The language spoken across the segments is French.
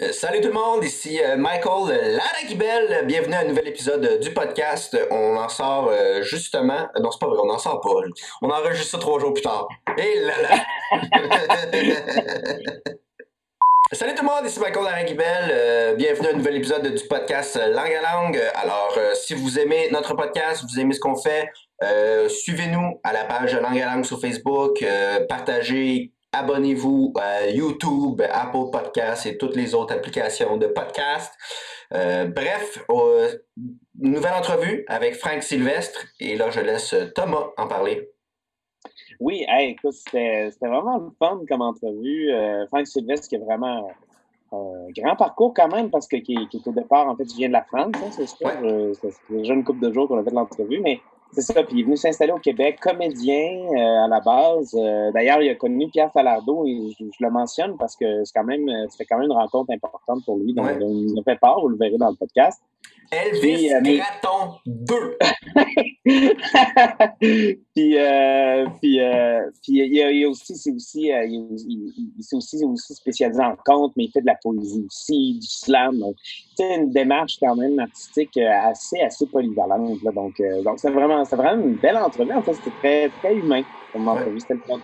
Euh, salut tout le monde, ici euh, Michael Laragibel. Bienvenue à un nouvel épisode du podcast. On en sort euh, justement. Non, c'est pas vrai, on en sort pas. On enregistre ça trois jours plus tard. Et là là! Salut tout le monde, ici Michael Laragibel. bienvenue à un nouvel épisode du podcast Langue à Langue. Alors, si vous aimez notre podcast, vous aimez ce qu'on fait, suivez-nous à la page Langue à Langue sur Facebook, partagez, abonnez-vous à YouTube, Apple Podcasts et toutes les autres applications de podcast. Euh, bref, euh, nouvelle entrevue avec Franck Sylvestre et là, je laisse Thomas en parler. Oui, écoute, c'était vraiment fun comme entrevue. Euh, Franck Sylvestre qui a vraiment un grand parcours quand même parce que qui, est au départ, en fait, il vient de la France, hein, c'est sûr. C'est déjà une couple de jours qu'on a fait l'entrevue, mais c'est ça, puis il est venu s'installer au Québec, comédien euh, à la base. Euh, d'ailleurs, il a connu Pierre Falardeau et je, le mentionne parce que c'est quand même, c'était quand même une rencontre importante pour lui. Donc, il nous a fait part, vous le verrez dans le podcast. Elvis euh, Gratton 2. puis, euh, puis, euh, puis il, y a, aussi, c'est aussi, euh, il, aussi, aussi spécialisé en conte, mais il fait de la poésie aussi, du slam. Donc, c'est une démarche quand même artistique assez, assez polyvalente. Là, donc, donc c'est vraiment, vraiment une belle entrevue. En fait, c'était très, très humain comme entrevue. C'était le fun.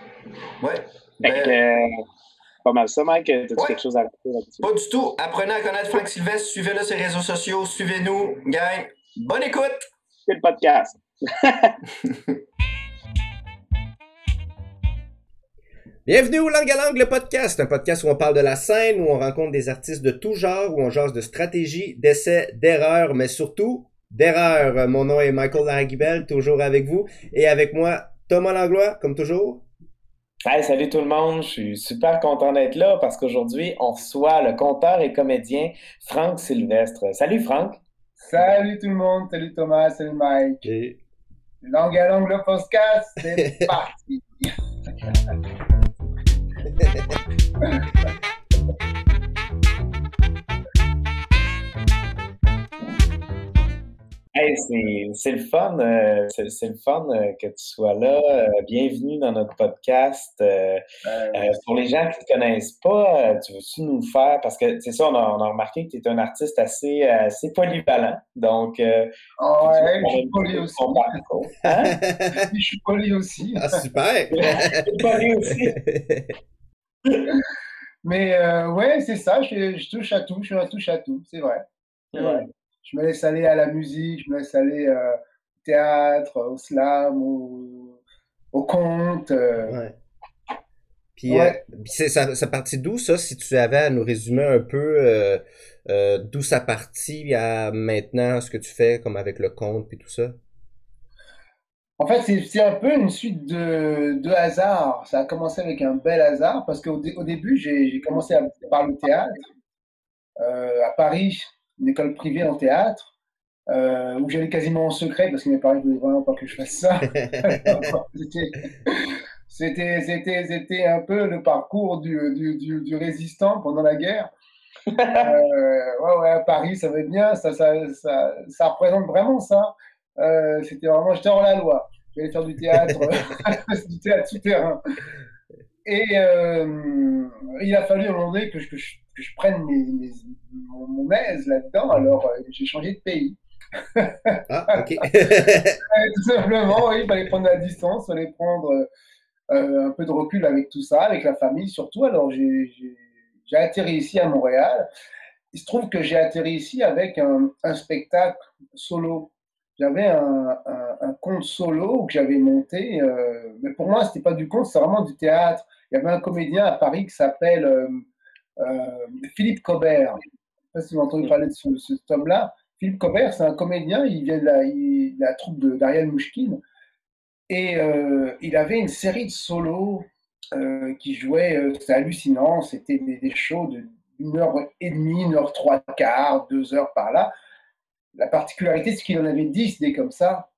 Ouais. Ben pas mal ça, Mike? As-tu quelque chose à rajouter là-dessus? Pas du tout. Apprenez à connaître Franck Sylvestre. Suivez-le sur les réseaux sociaux. Suivez-nous. Gang, bonne écoute! C'est le podcast. Bienvenue au Langue à Langue, le podcast, un podcast où on parle de la scène, où on rencontre des artistes de tout genre, où on jase de stratégie, d'essais, d'erreurs, mais surtout d'erreurs. Mon nom est Michael Larguibel, toujours avec vous, et avec moi, Thomas Langlois, comme toujours. Hey, salut tout le monde, je suis super content d'être là parce qu'aujourd'hui, on reçoit le conteur et comédien Franck Sylvestre. Salut Franck. Salut tout le monde, salut Thomas, salut Mike. Et... Langue à langue le podcast, c'est parti. c'est le fun, euh, c'est le fun euh, que tu sois là. Euh, bienvenue dans notre podcast. pour les gens qui ne te connaissent pas, tu veux-tu nous faire, parce que c'est ça, on a, on a, remarqué que tu es un artiste assez, assez polyvalent. Donc, oh, ouais, je suis poly aussi. Hein? je suis poly aussi. Ah, super! je suis poly aussi. Mais ouais, c'est ça, je, je, touche à tout, je suis un touche à tout, c'est vrai. C'est vrai je me laisse aller à la musique, je me laisse aller euh, au théâtre, au slam, au, au conte. Euh. Ouais. Puis, euh, ça, ça partit d'où ça, si tu avais à nous résumer un peu d'où ça partit à maintenant ce que tu fais, comme avec le conte et tout ça? En fait, c'est un peu une suite de, de hasard. Ça a commencé avec un bel hasard parce qu'au au début, j'ai commencé par le théâtre. à Paris, une école privée en théâtre, euh, où j'allais quasiment en secret parce que mes parents ne voulaient vraiment pas que je fasse ça. c'était, c'était, c'était un peu le parcours du, du, du, résistant pendant la guerre. Euh, ouais, ouais, à Paris, ça va être bien, ça, ça, ça, ça représente vraiment ça. Euh, c'était vraiment, j'étais hors la loi. J'allais faire du théâtre, du théâtre souterrain. Et euh, il a fallu à un moment donné que je, que je que je prenne mes, mon, aise là-dedans, alors euh, j'ai changé de pays. ah, ok. tout simplement, oui, il fallait prendre la distance, il fallait prendre euh, un peu de recul avec tout ça, avec la famille surtout. Alors j'ai atterri ici à Montréal. Il se trouve que j'ai atterri ici avec un, un spectacle solo. J'avais un, conte solo que j'avais monté, euh, mais pour moi, c'était pas du conte, c'est vraiment du théâtre. Il y avait un comédien à Paris qui s'appelle euh, Philippe Cobert. Je ne sais pas si vous entendu parler de ce, cet homme-là. Philippe Cobert, c'est un comédien, il vient de la, il, la troupe d'Ariel Mouchkine. Et euh, il avait une série de solos euh, qui jouaient, euh, c'était hallucinant, c'était des, des, shows d'une heure et demie, une heure trois quarts, deux heures par là. La particularité, c'est qu'il en avait dix des comme ça,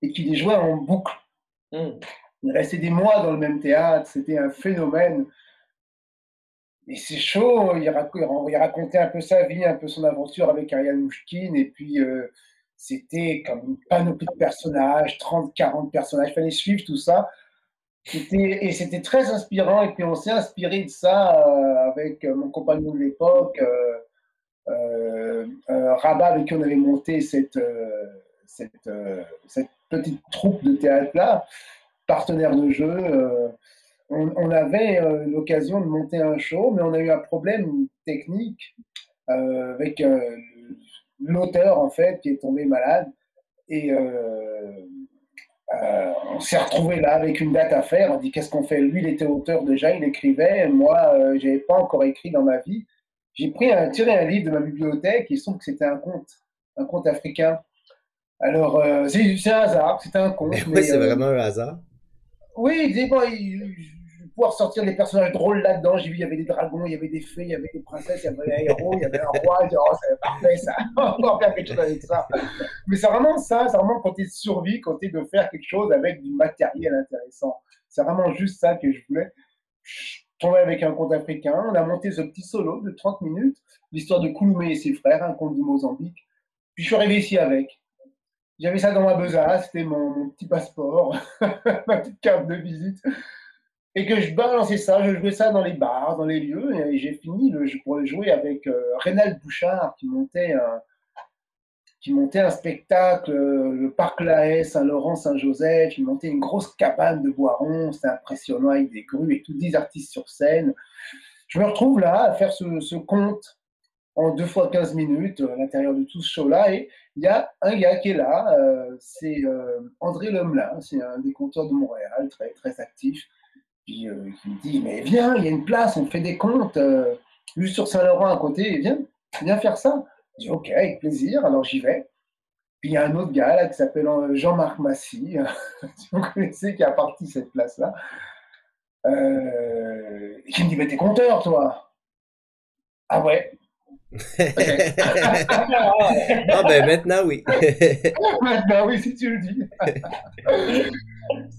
et qu'il les jouait en boucle. Mmh. Il restait des mois dans le même théâtre, c'était un phénomène. Et c'est chaud, il, racontait un peu sa vie, un peu son aventure avec Ariel Mouchkine, et puis euh, c'était comme une panoplie de personnages, 30, 40 personnages, il fallait suivre tout ça. et c'était très inspirant. Et puis on s'est inspiré de ça euh, avec mon compagnon de l'époque, euh, Rabat, avec qui on avait monté cette, cette, petite troupe de théâtre-là, partenaire de jeu. On, avait l'occasion de monter un show, mais on a eu un problème technique avec l'auteur, en fait, qui est tombé malade. Et euh, on s'est retrouvé là avec une date à faire. On dit qu'est-ce qu'on fait? Lui, il était auteur déjà, il écrivait. Moi, euh, je n'avais pas encore écrit dans ma vie. J'ai pris un, tiré un livre de ma bibliothèque. Il se trouve que c'était un conte, un conte africain. Alors, euh, c'est un hasard, c'était un conte. oui, c'est vraiment un hasard. Oui, il, bon, il, pouvoir sortir des personnages drôles là-dedans. J'ai vu, il y avait des dragons, il y avait des fées, il y avait des princesses, il y avait un héros, il y avait un roi. J'ai dit, oh, c'est parfait ça. On va faire quelque chose avec ça. Mais c'est vraiment ça, c'est vraiment quand tu survie, quand tu de faire quelque chose avec du matériel intéressant. C'est vraiment juste ça que je voulais. Tombais avec un conte africain. On a monté ce petit solo de 30 minutes, l'histoire de Kouloumé et ses frères, un conte du Mozambique. Puis je suis arrivé ici avec. J'avais ça dans ma besace, c'était mon, mon, petit passeport, ma petite carte de visite et que je balançais ça, je jouais ça dans les bars, dans les lieux, et j'ai fini le, pour le jouer avec euh, Rénal Bouchard qui montait un, qui montait un spectacle, euh, le Parc Lahaye, Saint-Laurent, Saint-Joseph, il montait une grosse cabane de Boiron, c'était impressionnant avec des grues et tous 10 artistes sur scène. Je me retrouve là à faire ce, ce conte en deux fois 15 minutes à l'intérieur de tout ce show-là, et il y a un gars qui est là, euh, c'est André Lemelin, c'est un des conteurs de Montréal, très, très actif puis euh, me dit, mais viens, il y a une place, on fait des comptes, euh, juste sur Saint-Laurent à côté, viens, viens faire ça. Je dis, ok, avec plaisir, alors j'y vais. Puis il y a un autre gars là qui s'appelle euh, Jean-Marc Massy, si vous connaissez, qui a parti cette place-là, euh, qui me dit, mais t'es compteur, toi Ah ouais ah ben maintenant oui. maintenant oui, si tu le dis.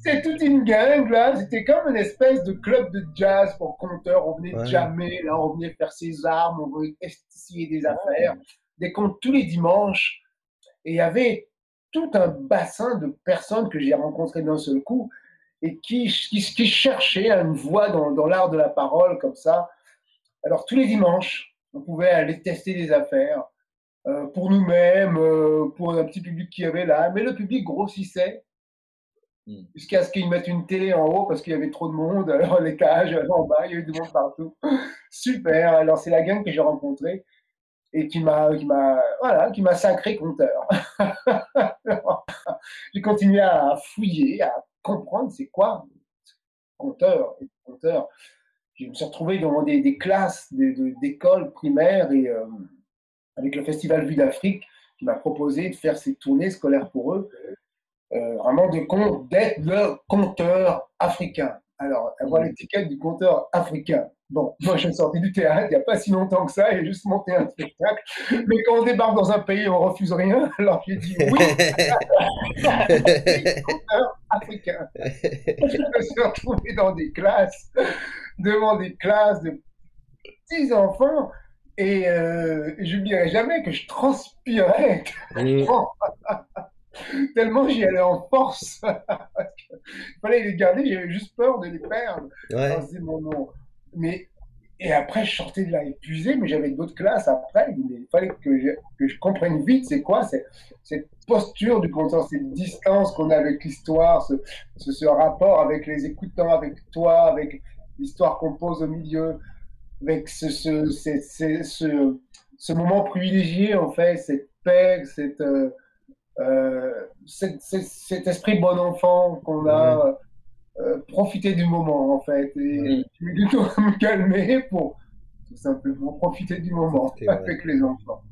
C'est toute une gang là, c'était comme une espèce de club de jazz pour compteurs. On venait jamais jammer, là on venait faire ses armes, on venait essayer des affaires, des comptes tous les dimanches. Et il y avait tout un bassin de personnes que j'ai rencontrées d'un seul coup et qui, qui, qui cherchaient une voix dans, dans l'art de la parole comme ça. Alors tous les dimanches, on pouvait aller tester des affaires euh, pour nous-mêmes, euh, pour un petit public qui avait là. Mais le public grossissait hmm. jusqu'à ce qu'ils mettent une télé en haut parce qu'il y avait trop de monde. Alors les cages en bas, il y avait du monde partout. Super. Alors c'est la gang que j'ai rencontrée et qui m'a, voilà, qui m'a sacré compteur. j'ai continué à fouiller, à comprendre c'est quoi compteur, compteur je me suis retrouvé dans des, classes d'écoles primaires et euh, avec le Festival Vue d'Afrique qui m'a proposé de faire ces tournées scolaires pour eux, euh, vraiment de d'être le conteur africain. Alors, avoir mmh. l'étiquette du conteur africain. Bon, moi, je suis sorti du théâtre il n'y a pas si longtemps que ça, j'ai juste monté un spectacle. Mais quand on débarque dans un pays, on refuse rien. Alors, j'ai dit oui, conteur africain. Je me suis retrouvé dans des classes devant des classes de petits enfants et euh, je n'oublierai jamais que je transpirais tellement j'y allais en force. Il fallait les garder, j'avais juste peur de les perdre. C'est mon nom. Mais et après, je sortais de là épuisé, mais j'avais d'autres classes après. Il fallait que je, que je comprenne vite c'est quoi cette posture du compteur, cette distance qu'on a avec l'histoire, ce, ce, ce, rapport avec les écoutants, avec toi, avec l'histoire qu'on pose au milieu, avec ce, ce, ce, ce, moment privilégié, en fait, cette paix, cette, euh cet, cet, esprit bon enfant qu'on a, euh, profité du moment, en fait, et du tout me calmer pour tout simplement profiter du moment avec les enfants.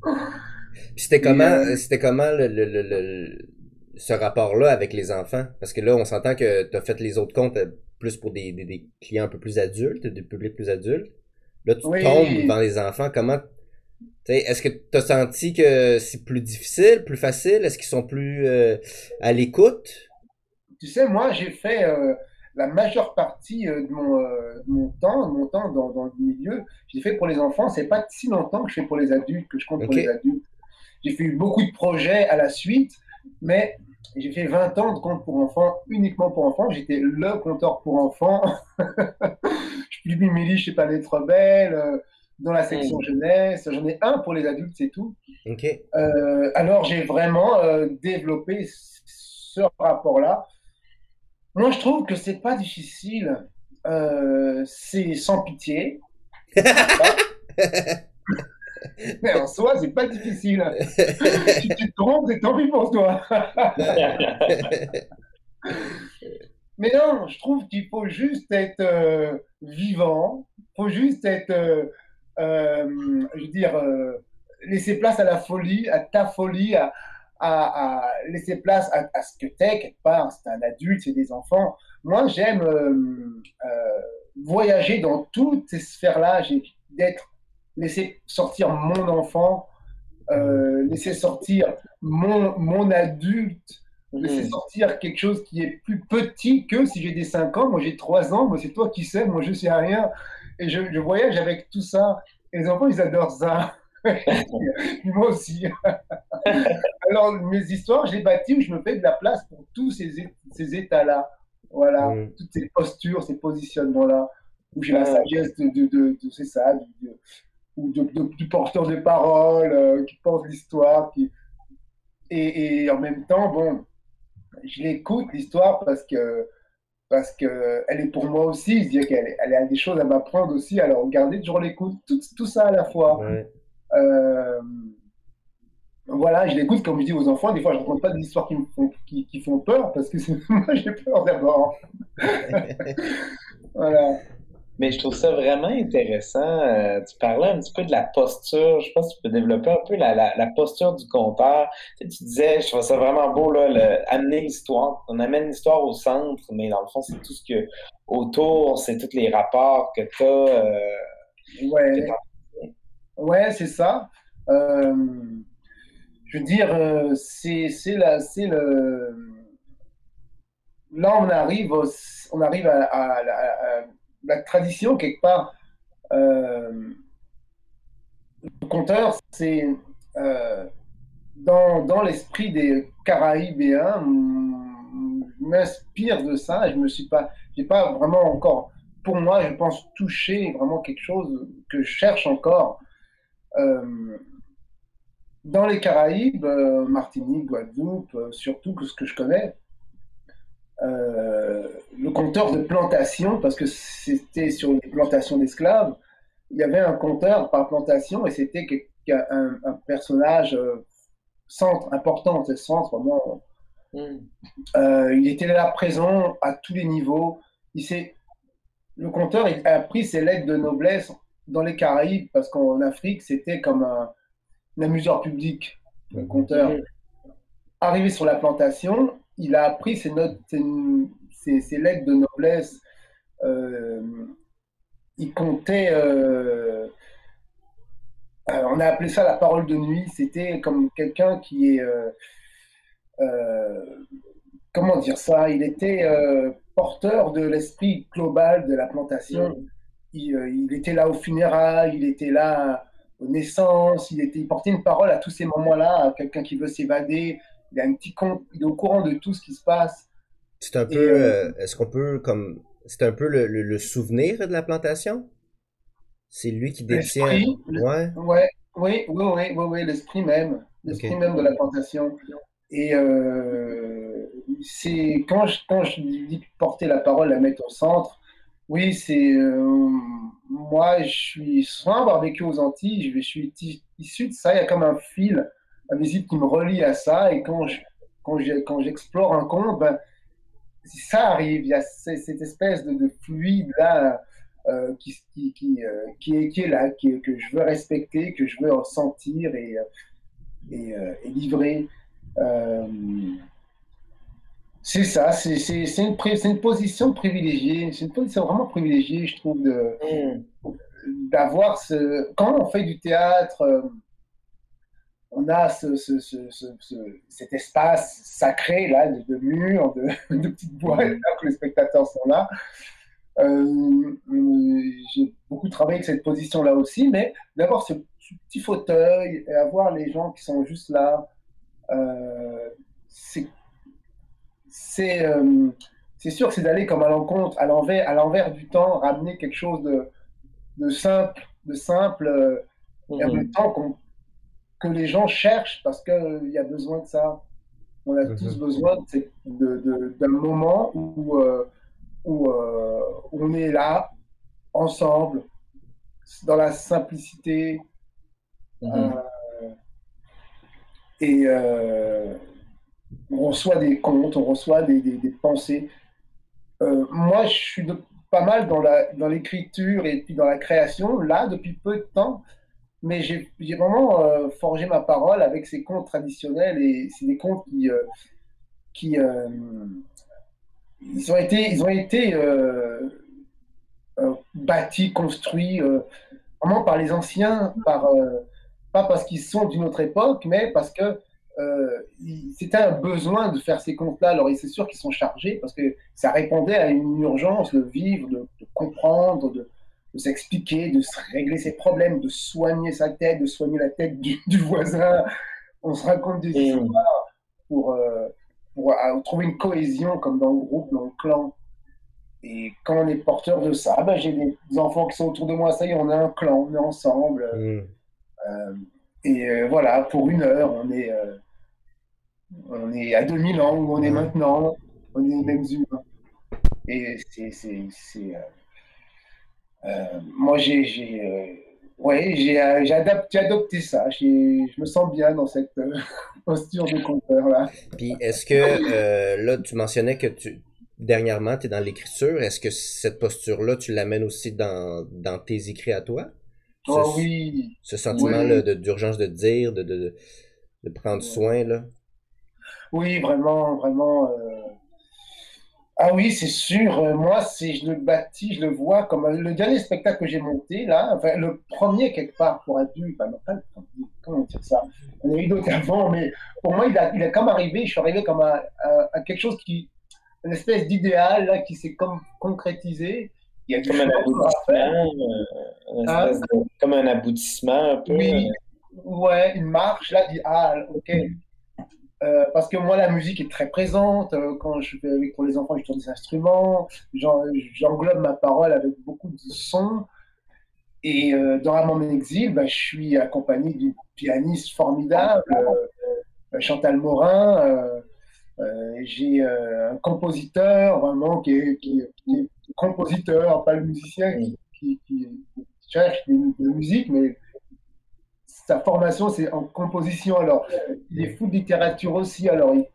C'était comment, euh, c'était comment le, le, le, ce rapport-là avec les enfants? Parce que là, on s'entend que tu as fait les autres comptes plus pour des, des, clients un peu plus adultes, des publics plus adultes. Là, tu tombes dans les enfants. Comment. Est-ce que tu as senti que c'est plus difficile, plus facile? Est-ce qu'ils sont plus euh, à l'écoute? Tu sais, moi, j'ai fait euh, la majeure partie euh, de, mon, de, mon, temps, de mon temps dans, dans le milieu. J'ai fait pour les enfants. C'est pas si longtemps que je fais pour les adultes, que je compte pour les adultes. J'ai fait beaucoup de projets à la suite, mais j'ai fait 20 ans de compte pour enfants, uniquement pour enfants. J'étais le compteur pour enfants. je publie mes livres chez Planète Rebelle, euh, dans la section mm. jeunesse. J'en ai un pour les adultes, c'est tout. Euh, alors, j'ai vraiment euh, développé ce rapport-là. Moi, je trouve que c'est pas difficile. c'est sans pitié. Mais en soi, c'est pas difficile. si tu te trompes, c'est tant pis pour toi. Mais non, je trouve qu'il faut juste être euh, vivant, il faut juste être, euh, euh, je veux dire, laisser place à la folie, à ta folie, à, à, laisser place à, à ce que t'es quelque part. C'est un adulte, c'est des enfants. Moi, j'aime voyager dans toutes ces sphères-là, d'être laisser sortir mon enfant, euh, laisser sortir mon, mon adulte, laisser sortir quelque chose qui est plus petit que si j'ai des 5 ans, moi j'ai 3 ans, moi c'est toi qui sais, moi je sais rien. Et je, je voyage avec tout ça. Et les enfants, ils adorent ça. moi aussi. Alors, mes histoires, je les bâtis où je me fais de la place pour tous ces, ces états-là. Voilà, mm. toutes ces postures, ces positionnements-là, où j'ai la sagesse de, de, de, de c'est ça, ou de, du porteur de parole euh, qui pense l'histoire. Qui... Et, et, en même temps, bon, je l'écoute l'histoire parce que parce que elle est pour moi aussi. Je dis qu'elle elle a des choses à m'apprendre aussi. Alors regardez, toujours l'écoute, tout, tout, ça à la fois. Euh, voilà, je l'écoute comme je dis aux enfants. Des fois, je ne raconte pas des histoires qui me font, qui, qui font peur parce que moi, j'ai peur d'abord. voilà. Mais je trouve ça vraiment intéressant. Euh, tu parlais un petit peu de la posture. Je pense que tu peux développer un peu la, la, posture du conteur. Tu, disais, je trouve ça vraiment beau, là, le, amener l'histoire. On amène l'histoire au centre, mais dans le fond, c'est tout ce que autour, c'est tous les rapports que tu as. Euh, ouais, ouais c'est ça. Euh, je veux dire, c'est le. Là, on arrive, on arrive à la tradition, quelque part, euh, le conteur, c'est euh, dans, dans l'esprit des Caraïbéens, m'inspire de ça. Je me suis pas, pas vraiment encore, pour moi, je pense toucher vraiment quelque chose que je cherche encore. Euh, dans les Caraïbes, Martinique, Guadeloupe, surtout que ce que je connais, euh, le compteur de plantation, parce que c'était sur les plantations d'esclaves, il y avait un compteur par plantation et c'était un, un, personnage euh, centre, important, c'est centre vraiment. Hmm. Euh, il était là présent à tous les niveaux. Il le compteur il a pris ses lettres de noblesse dans les Caraïbes, parce qu'en Afrique, c'était comme un, amuseur public, le compteur. Hmm. Arrivé sur la plantation, il a appris ses, notes, ses, lettres de noblesse. Euh, il comptait. Euh, euh, on a appelé ça la parole de nuit. C'était comme quelqu'un qui est. comment dire ça Il était porteur de l'esprit global de la plantation. Mm. Il, il, était là aux funérailles, il était là aux naissances, il, était, il portait une parole à tous ces moments-là, à quelqu'un qui veut s'évader, il a un petit compte, il est au courant de tout ce qui se passe. C'est un peu, euh, euh, est-ce qu'on peut comme, c'est un peu le, le, souvenir de la plantation? C'est lui qui détient. Ouais. ouais. Oui, oui, oui, oui, oui l'esprit même, l'esprit même de la plantation. Et euh, c'est quand je, quand je dis porter la parole, la mettre au centre. Oui, c'est moi, je suis avoir vécu aux Antilles, je, je suis issu de ça. Il y a comme un fil visite qui me relie à ça. Et quand je, quand j'explore un conte, ben, ça arrive, il y a cette espèce de, fluide là euh, qui, qui, qui, euh, qui, est, qui est là, qui, que je veux respecter, que je veux ressentir et, euh, et, livrer. c'est ça, c'est une, une, position privilégiée, c'est une position vraiment privilégiée, je trouve, mm. d'avoir ce. Quand on fait du théâtre, on a ce, cet espace sacré là, de, murs, de, de, petites boîtes, là, que les spectateurs sont là. Euh, j'ai beaucoup travaillé avec cette position-là aussi, mais d'avoir ce, petit fauteuil et avoir les gens qui sont juste là, euh, c'est euh, sûr que c'est d'aller comme à l'encontre, à l'envers, du temps, ramener quelque chose de, de simple, de simple, euh, et en Mhm. même temps qu'on- que les gens cherchent parce qu'il y a besoin de ça. On a Mhm. tous besoin de- de- d'un moment où, euh, où euh, on est là, ensemble, dans la simplicité, Mhm. euh, et euh, on reçoit des contes, on reçoit des, des- des pensées. Euh, moi, je suis de- pas mal dans la, dans l'écriture et puis dans la création, là, depuis peu de temps, mais j'ai vraiment euh, forgé ma parole avec ces contes traditionnels et c'est des contes qui, euh, qui euh, ils ont été, ils ont été bâtis, construits vraiment par les anciens, par, pas parce qu'ils sont d'une autre époque, mais parce que c'était un besoin de faire ces contes-là. Alors, c'est sûr qu'ils sont chargés parce que ça répondait à une urgence de vivre, de, de comprendre, de, de s'expliquer, de se régler ses problèmes, de soigner sa tête, de soigner la tête du, du voisin. On se raconte des histoires pour, euh, pour euh, trouver une cohésion comme dans le groupe, dans le clan. Et quand on est porteur de ça, ben, j'ai des enfants qui sont autour de moi, ça y est, on a un clan, on est ensemble. Hmm. Euh, et voilà, pour une heure, on est, on est à 2000 ans où on est Ouais. maintenant, on est les mêmes humains. Et c'est. c'est- c'est, euh, euh, moi, j'ai. j'ai, euh, ouais, j'ai euh, j'ai adopté ça. J'ai- Je me sens bien dans cette euh, posture de compteur là. Puis est-ce que euh, là tu mentionnais que tu dernièrement tu es dans l'écriture, est-ce que cette posture-là tu l'amènes aussi dans, dans tes écrits à toi? Oh Ce- oui, Ce sentiment-là Oui. de- d'urgence de dire, de, de, de prendre soin là? oui, vraiment, vraiment. euh, Ah oui, c'est sûr. euh, Moi, c'est, je le bâtis, je le vois comme euh, le dernier spectacle que j'ai monté là. Enfin, le premier quelque part pour adultes. Enfin, non, pas le premier. Comment dire ça? Il y en a eu d'autres avant, mais pour moi, il a, il a comme arrivé. Je suis arrivé comme à, à- à quelque chose qui, une espèce d'idéal là qui s'est comme concrétisé. Il y a Comme un aboutissement, euh, de- comme un aboutissement un peu. Oui, ouais, une marche, là, dit, ah, ok. Euh, parce que moi, la musique est très présente. euh, quand je fais avec les enfants, je tourne des instruments. j'en- J'englobe ma parole avec beaucoup de sons. Et euh, dans mon exil, bah, je suis accompagné d'une pianiste formidable, Chantal Morin. J'ai un compositeur vraiment qui est, compositeur, pas le musicien qui- qui cherche de la musique, mais sa formation, c'est en composition. Alors, il est fou de littérature aussi. Alors, il,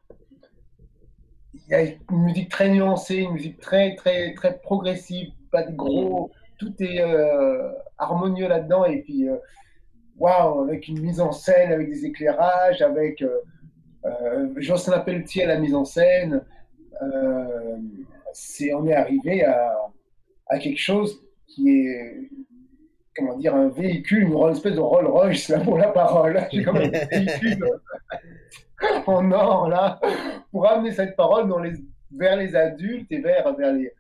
il y a une musique très nuancée, une musique très, très, très progressive, pas de gros. Tout est euh, harmonieux là-dedans. Et puis, euh, waouh, avec une mise en scène, avec des éclairages, avec euh, euh, Jocelyn Pelletier à la mise en scène. Euh, c'est, on est arrivé à quelque chose qui est comment dire, un véhicule, une espèce de Rolls Royce pour la parole. J'ai comme un véhicule en or là, pour amener cette parole vers les adultes et vers, les,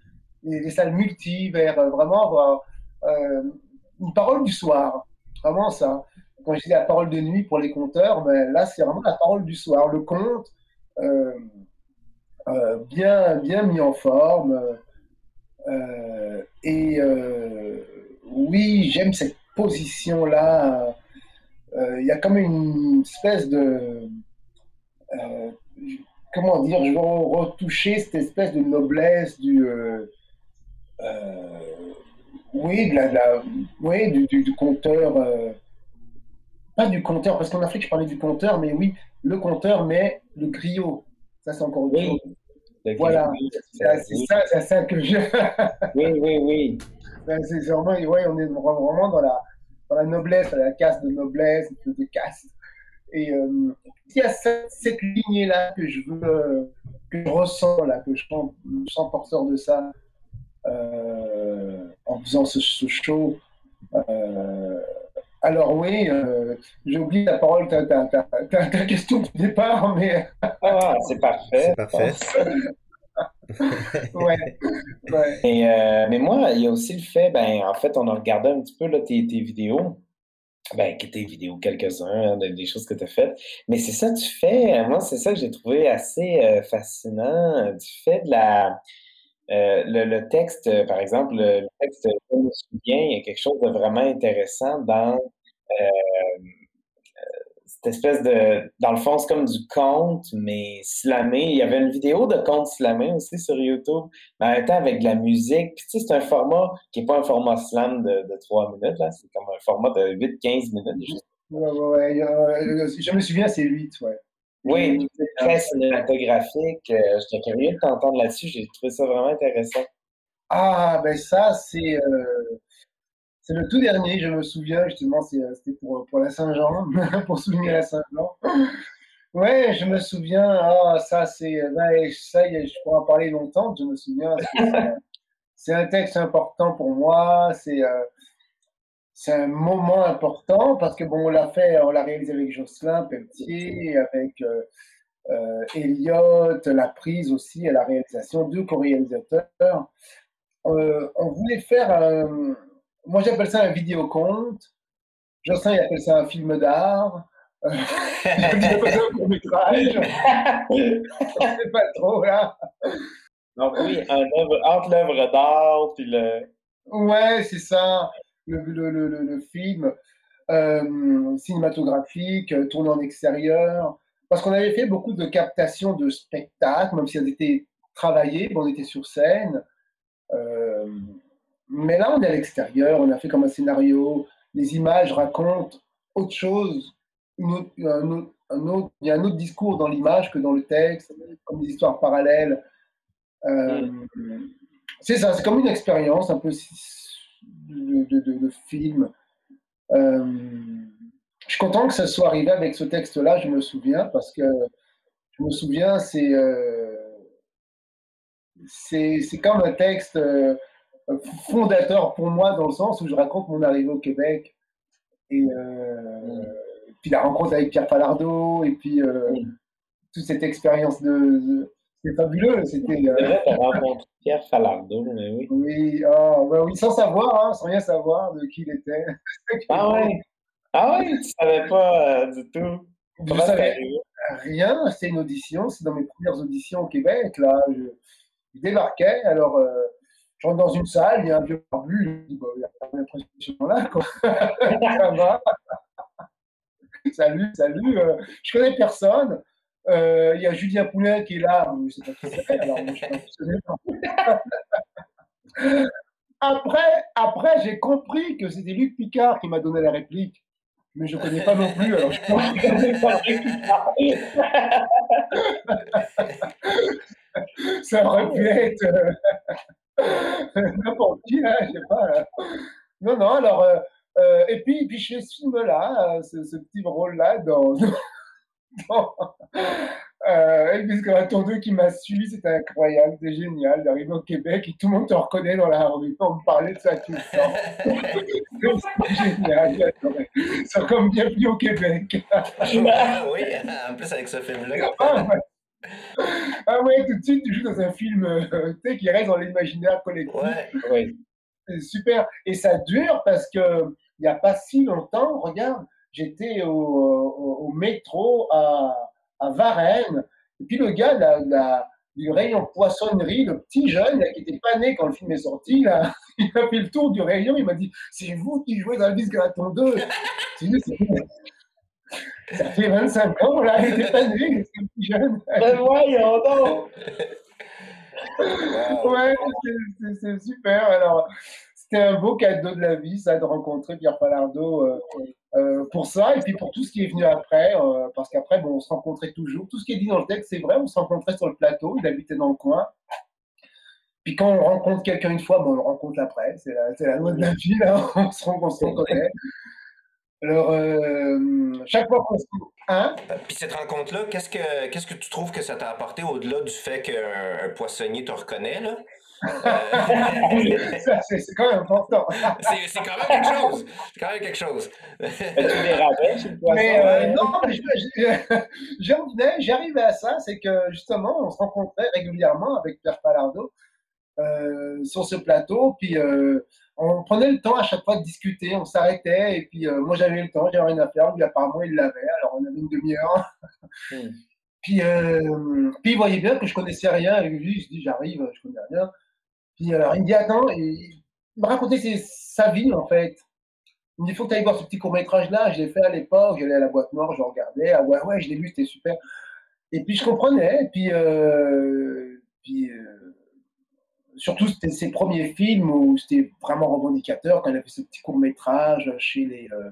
les, les salles multi, vers euh, vraiment euh, une parole du soir. Vraiment ça. Quand je dis la parole de nuit pour les conteurs, mais là c'est vraiment la parole du soir. Le conte, euh, euh, bien, bien mis en forme. Euh, et euh, oui, j'aime cette position-là. Euh, Il y a comme une espèce de. euh, comment dire Je veux retoucher cette espèce de noblesse du. euh, euh, oui, de la, de la- oui, du, du, du conteur. euh, pas du conteur, parce qu'en Afrique, je parlais du conteur, mais oui, le conteur, mais le griot. Ça, c'est encore autre Oui. chose. Le Voilà. ça, c'est ça que je. Oui, oui, oui. Ben, c'est vraiment, ouais, on est vraiment dans la, dans la noblesse, la caste de noblesse, de, de caste. Et euh, il y a cette, cette lignée-là que je veux, euh, que je ressens, là, que je sens, je me sens porteur de ça euh, en faisant ce, ce show. Euh, alors oui, euh, j'ai oublié la parole, ta, ta, ta, ta, ta question de départ, mais Ah, c'est parfait. C'est parfait. Ouais, euh, mais moi, il y a aussi le fait, ben, en fait, on a regardé un petit peu là, tes, tes vidéos. Ben, tes vidéos, quelques-uns, hein, des choses que tu as faites. Mais c'est ça, tu fais, moi, c'est ça que j'ai trouvé assez euh, fascinant. Tu fais de la. Euh, le, texte, par exemple, le, texte Je me souviens, il y a quelque chose de vraiment intéressant dans euh, cette espèce de. Dans le fond, c'est comme du conte, mais slamé. Il y avait une vidéo de conte slamé aussi sur YouTube, mais en même temps avec de la musique. Puis, tu sais, c'est un format qui n'est pas un format slam de, de 3 minutes, là. C'est comme un format de 8-15 minutes. Ouais, ouais, ouais. je me souviens, c'est 8, ouais. Oui, très cinématographique. Euh, J'étais curieux de t'entendre là-dessus. J'ai trouvé ça vraiment intéressant. Ah, ben ça, c'est. Euh, c'est le tout dernier, je me souviens, justement, euh, c'était pour, pour la Saint-Jean, pour souligner la Saint-Jean. Ouais, je me souviens, ah, ça, c'est, ben, ça, je pourrais en parler longtemps, je me souviens. C'est un texte important pour moi, c'est, euh, un moment important parce que, bon, on l'a fait, on l'a réalisé avec Jocelyn Pelletier, avec euh, euh, Elliot, la prise aussi, à la réalisation, deux co-réalisateurs. on voulait faire un moi, j'appelle ça un vidéoconte. Jocelyn, il appelle ça un film d'art. Euh, j'appelle ça un court-métrage. Je sais pas trop, là. Donc, oui, un entre l'œuvre d'art puis le. Ouais, c'est ça. Le, le, le, le film euh, cinématographique, euh, tourné en extérieur. Parce qu'on avait fait beaucoup de captations de spectacles, même si elles étaient travaillées, on était sur scène. Euh, mais là, on est à l'extérieur, on a fait comme un scénario, les images racontent autre chose, il y a un autre discours dans l'image que dans le texte, comme des histoires parallèles. Euh, c'est ça, c'est comme une expérience un peu de, film. Euh, je suis content que ça soit arrivé avec ce texte-là, je me souviens, parce que je me souviens, c'est euh, c'est comme un texte fondateur pour moi dans le sens où je raconte mon arrivée au Québec et euh, puis la rencontre avec Pierre Falardeau et puis euh, toute cette expérience de, c'était fabuleux c'était euh... rencontré Pierre Falardeau oui. Oui, oh, oui sans savoir hein, sans rien savoir de qui il était. Ah ouais. Ah ouais tu savais pas euh, du tout. Je savais rien c'était une audition c'est dans mes premières auditions au Québec là je, je débarquais alors euh, je rentre dans une salle, il y a un vieux barbu, je dis, bah, il y a pas d'impression là, quoi. ça va. salut, salut. Euh, je connais personne. Euh, il y a Julien Poulin qui est là, mais pas qui c'est. Alors, pas Après, après j'ai compris que c'était Luc Picard qui m'a donné la réplique. Mais je ne connais pas non plus, alors je pense je pas Ça aurait pu être. N'importe qui, là, je sais pas. Non, non, alors. Euh, euh, et puis, puis je fais ce film-là, euh, ce, ce, petit rôle-là dans. dans euh, Elvis Gratton 2 qui m'a suivi, c'était incroyable, c'était génial d'arriver au Québec et tout le monde te reconnaît dans la rue. On me parlait de ça tout le temps. c'est génial. C'est comme bienvenue au Québec. ah, oui, en plus avec ce film-là. Ah, ouais. Ah ouais, tout de suite, tu joues dans un film euh, qui reste dans l'imaginaire collectif. Ouais. C'est super. Et ça dure parce que il n'y a pas si longtemps, regarde, j'étais au, au, métro à, à, Varennes, et puis le gars la, du rayon poissonnerie, le petit jeune qui était pas né quand le film est sorti, là, il a fait le tour du rayon, il m'a dit C'est vous qui jouez dans Elvis Graton 2 ça fait 25 ans, là, il né, c'est plus jeune. Ben voyons donc! ouais, c'est super. Alors, c'était un beau cadeau de la vie, ça, de rencontrer Pierre Palardo euh, euh, pour ça, et puis pour tout ce qui est venu après, euh, parce qu'après, bon, on se rencontrait toujours. Tout ce qui est dit dans le texte, c'est vrai, on se rencontrait sur le plateau, il habitait dans le coin. Puis quand on rencontre quelqu'un une fois, bon, on le rencontre après, c'est la, la, loi de la vie, là, on se, on se reconnaît. Alors, euh, chaque fois qu'on se hein? Puis cette rencontre-là, qu'est-ce que qu'est-ce que tu trouves que ça t'a apporté au-delà du fait qu'un poissonnier te reconnaît, là? Euh, c'est quand même important. c'est quand même quelque chose. C'est quand même quelque chose. tu les rabais chez le poisson? Mais euh, non, mais j'arrivais à ça, c'est que justement, on se rencontrait régulièrement avec Pierre Palardo euh, sur ce plateau, puis euh, on prenait le temps à chaque fois de discuter, on s'arrêtait, et puis moi j'avais le temps, j'avais rien à faire, lui apparemment il l'avait, alors on avait une demi-heure. Hmm. Puis, puis il voyait bien que je connaissais rien, et lui je dis j'arrive, je connais rien. Puis alors il me dit attends, il me racontait sa vie en fait. Il me dit, il faut que tu ailles voir ce petit court-métrage-là. Je l'ai fait à l'époque, j'allais à la boîte noire, je regardais. Ah ouais, ouais, je l'ai vu, c'était super. Et puis je comprenais. Et puis, euh, puis euh, surtout, c'était ses premiers films où c'était vraiment revendicateur, quand il a fait ce petit court-métrage chez les. Euh,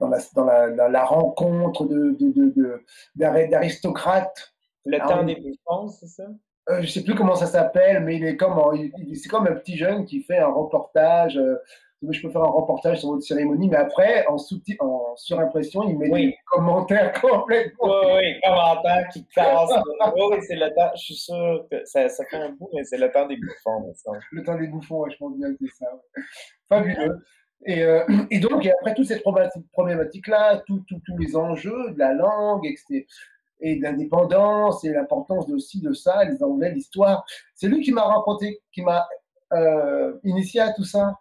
dans, la, dans, la, la, rencontre d'aristocrates. De, de, le temps des bouffons, c'est ça? Euh, je sais plus comment ça s'appelle, mais il est comme, c'est comme un petit jeune qui fait un reportage je peux faire un reportage sur votre cérémonie, mais après, en, en surimpression, il met des commentaires complètement. Oui, oui, commentaires qui cassent. oui, c'est le temps, je suis sûr que ça, ça fait un bout, mais c'est le temps des bouffons. Ça. Le temps des bouffons, je pense bien que c'est ça. Fabuleux. Et, euh, et, donc, et après toute cette problématique-là, tous les enjeux de la langue, etc., et d'indépendance et l'importance aussi de ça, les Anglais, l'histoire. C'est lui qui m'a raconté, qui m'a euh, initié à tout ça.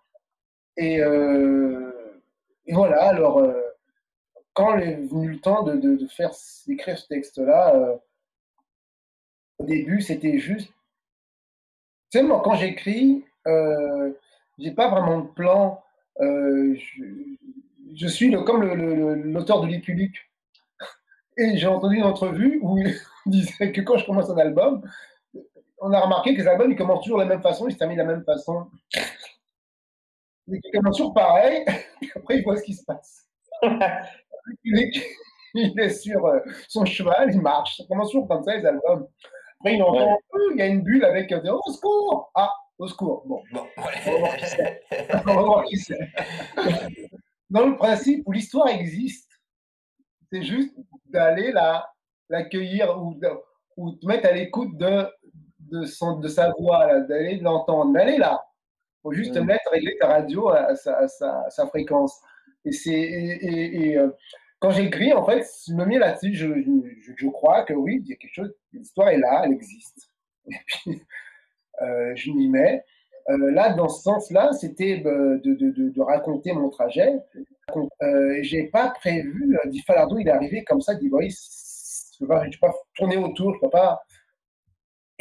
Euh, et, voilà, alors, euh, quand est venu le temps de, de, faire, d'écrire ce texte-là, euh, au début, c'était juste. Tu sais, moi, quand j'écris, j'ai pas vraiment de plan. je, suis le, comme l'auteur de Luc Et j'ai entendu une entrevue où il disait que quand je commence un album, on a remarqué que les albums, ils commencent toujours de la même façon, ils se terminent de la même façon. Il est toujours pareil, après il voit ce qui se passe. il, est, sur euh, son cheval, il marche. Ça commence toujours comme ça, les albums. Après, il entend, il y a une bulle avec un Au secours Ah, au secours. Bon, bon. on va voir qui c'est. Dans le principe où l'histoire existe, c'est juste d'aller là, l'accueillir ou, ou te mettre à l'écoute de, de, son, de sa voix, d'aller l'entendre. Mais elle est là faut juste mmh. mettre, régler ta radio à, sa, fréquence. Et, c'est, et, euh, quand j'écris, en fait, je me mets là-dessus, je, je, crois que oui, il y a quelque chose, l'histoire est là, elle existe. Et puis, euh, je m'y mets. Euh, là, dans ce sens-là, c'était de, de, de, raconter mon trajet. Euh, j'ai pas prévu, dit Falardo, il est arrivé comme ça, il dit, oui, je ne peux, pas tourner autour, je ne peux pas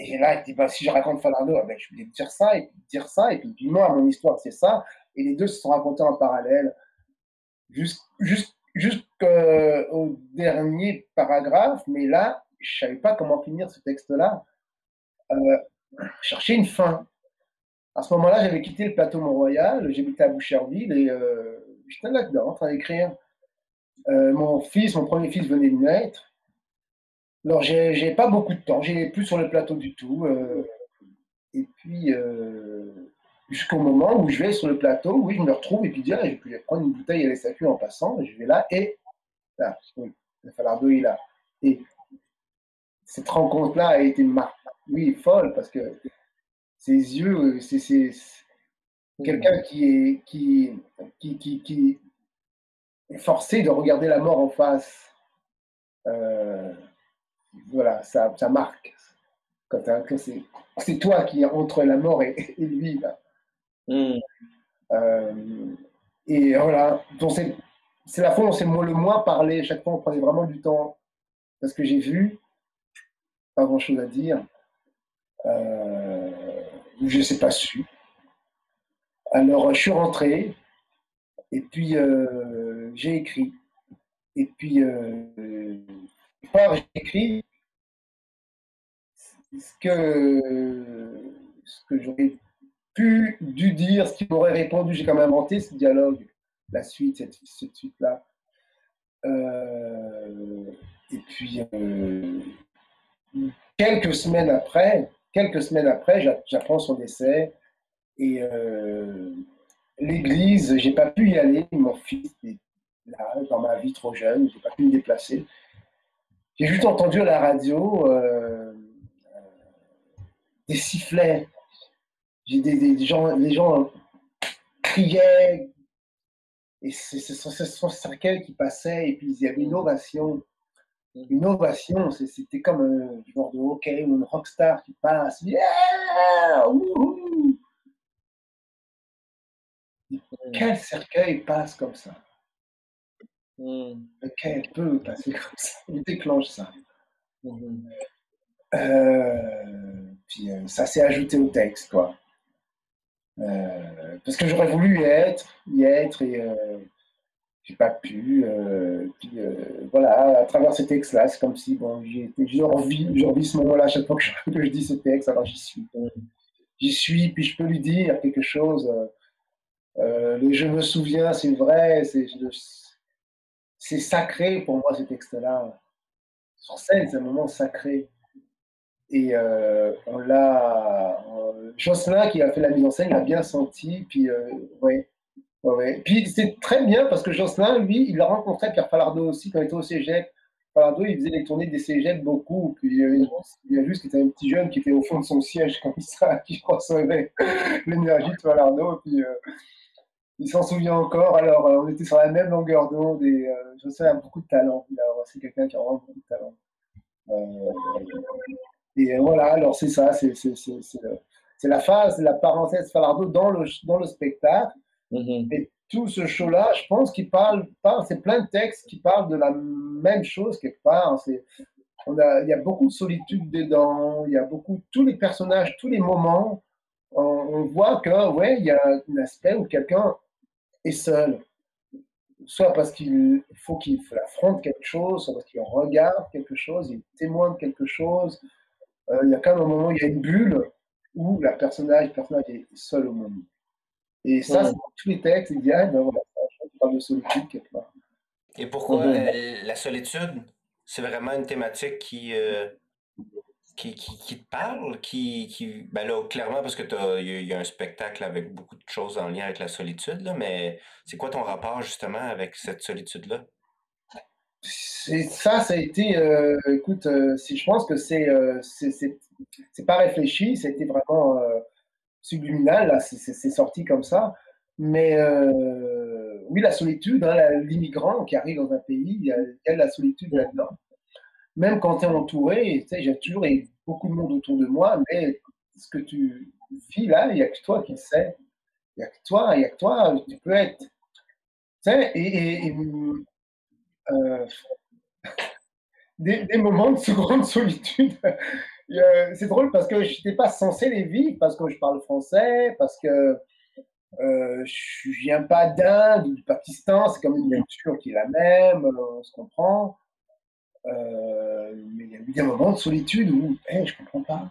et là, il dit, bah, si je raconte Falardo, ben, je vais dire ça et dire ça. Et puis, puis moi, mon histoire, c'est ça. Et les deux se sont racontés en parallèle jusqu'au dernier paragraphe. Mais là, je ne savais pas comment finir ce texte-là. Euh, chercher une fin. À ce moment-là, j'avais quitté le plateau Mont-Royal, j'habitais à Boucherville et euh, j'étais là-dedans en train d'écrire. Euh, mon fils, mon premier fils venait de naître. Alors, j'ai pas beaucoup de temps, j'ai plus sur le plateau du tout. Euh, et puis, euh, jusqu'au moment où je vais sur le plateau, oui, je me retrouve et puis dire, je vais prendre une bouteille à l'SAQ en passant, je vais là, et là, oui, le falardo est là. Et cette rencontre-là a été, oui, folle, parce que ses yeux, c'est quelqu'un qui est, qui, qui, qui, est forcé de regarder la mort en face. Euh, voilà, ça, ça marque. Quand, c'est toi qui es entre la mort et, lui. Là. Hmm. Euh, et voilà, c'est la fois où on s'est le moins parlé. Chaque fois, on prenait vraiment du temps. Parce que j'ai vu, pas grand chose à dire. Euh, je ne sais pas su. Alors, je suis rentré. Et puis, euh, j'ai écrit. Et puis, j'ai écrit ce que, ce que j'aurais pu, dû dire, ce qui m'aurait répondu. J'ai quand même inventé ce dialogue, la suite, cette, suite-là. Euh, et puis, euh, quelques semaines après, quelques semaines après, j'apprends son décès. Et euh, l'église, j'ai pas pu y aller. Mon fils est là, dans ma vie trop jeune, j'ai pas pu me déplacer. J'ai juste entendu à la radio euh, des sifflets. J'ai des, gens, les gens criaient. Et c'est son cercueil qui passait, et puis il y avait une ovation. Une ovation, c'était comme un genre de hockey ou une rockstar qui passe. Quel cercueil passe comme ça? Mmh. Quel peut passer comme ça Il déclenche ça. Mmh euh, puis euh, ça s'est ajouté au texte, quoi. Euh, parce que j'aurais voulu y être, y être et j'ai pas pu. puis voilà, à travers ce texte-là, c'est comme si bon, j'ai envie, ce moment-là à chaque fois que je, que je, dis ce texte, alors j'y suis. J'y suis, puis je peux lui dire quelque chose. le je me souviens, c'est vrai, c'est sacré pour moi ce texte-là. Sur scène, c'est un moment sacré. Et euh, on l'a. Jocelyn, qui a fait la mise en scène, l'a bien senti. Puis, euh, ouais. Puis, c'est très bien parce que Jocelyn, lui, il a rencontré Pierre Falardeau aussi quand il était au cégep. Falardeau, il faisait les tournées des cégeps beaucoup. Puis, il y a juste était un petit jeune qui était au fond de son siège comme ça, qui recevait l'énergie de Falardeau. Puis, euh, il s'en souvient encore. Alors, on était sur la même longueur d'onde et Jocelyn a beaucoup de talent. C'est quelqu'un qui a vraiment beaucoup de talent. Et voilà, alors c'est ça, c'est la phase, la parenthèse Falardeau dans le, dans le spectacle. Mm-hmm. Et tout ce show-là, je pense qu'il parle, parle c'est plein de textes qui parlent de la même chose quelque part. On a, il y a beaucoup de solitude dedans, il y a beaucoup, tous les personnages, tous les moments, on, voit que, ouais, il y a un aspect où quelqu'un est seul. Soit parce qu'il faut qu'il affronte quelque chose, soit parce qu'il regarde quelque chose, il témoigne quelque chose, euh, il y a quand même un moment où il y a une bulle où la personnage, le personnage est seul au monde. Et ça, c'est dans tous les textes, il dit, ah, ben voilà, je parle de solitude quelque part. Et pourquoi euh, la solitude, c'est vraiment une thématique qui, euh, qui, qui, te parle, qui, qui ben là, clairement, parce que il y, a un spectacle avec beaucoup de choses en lien avec la solitude, là, mais c'est quoi ton rapport justement avec cette solitude-là? ça, ça a été, euh, écoute, euh, si je pense que c'est, euh, c'est pas réfléchi, c'était vraiment euh, subliminal, c'est sorti comme ça. Mais oui, la solitude, hein, l'immigrant qui arrive dans un pays, y il y a de la solitude là-dedans. Même quand tu es entouré, tu sais, j'ai toujours beaucoup de monde autour de moi, mais ce que tu vis là, il n'y a que toi qui le sais. Il n'y a que toi, il n'y a que toi, tu peux être. Tu sais, et, euh, des, moments de grande solitude. c'est drôle parce que je n'étais pas censé les vivre, parce que je parle français, parce que euh, je ne viens pas d'Inde ou du Pakistan, c'est comme une culture qui est la même, euh, on se comprend. Mais il y a eu des moments de solitude où hey, je ne comprends pas.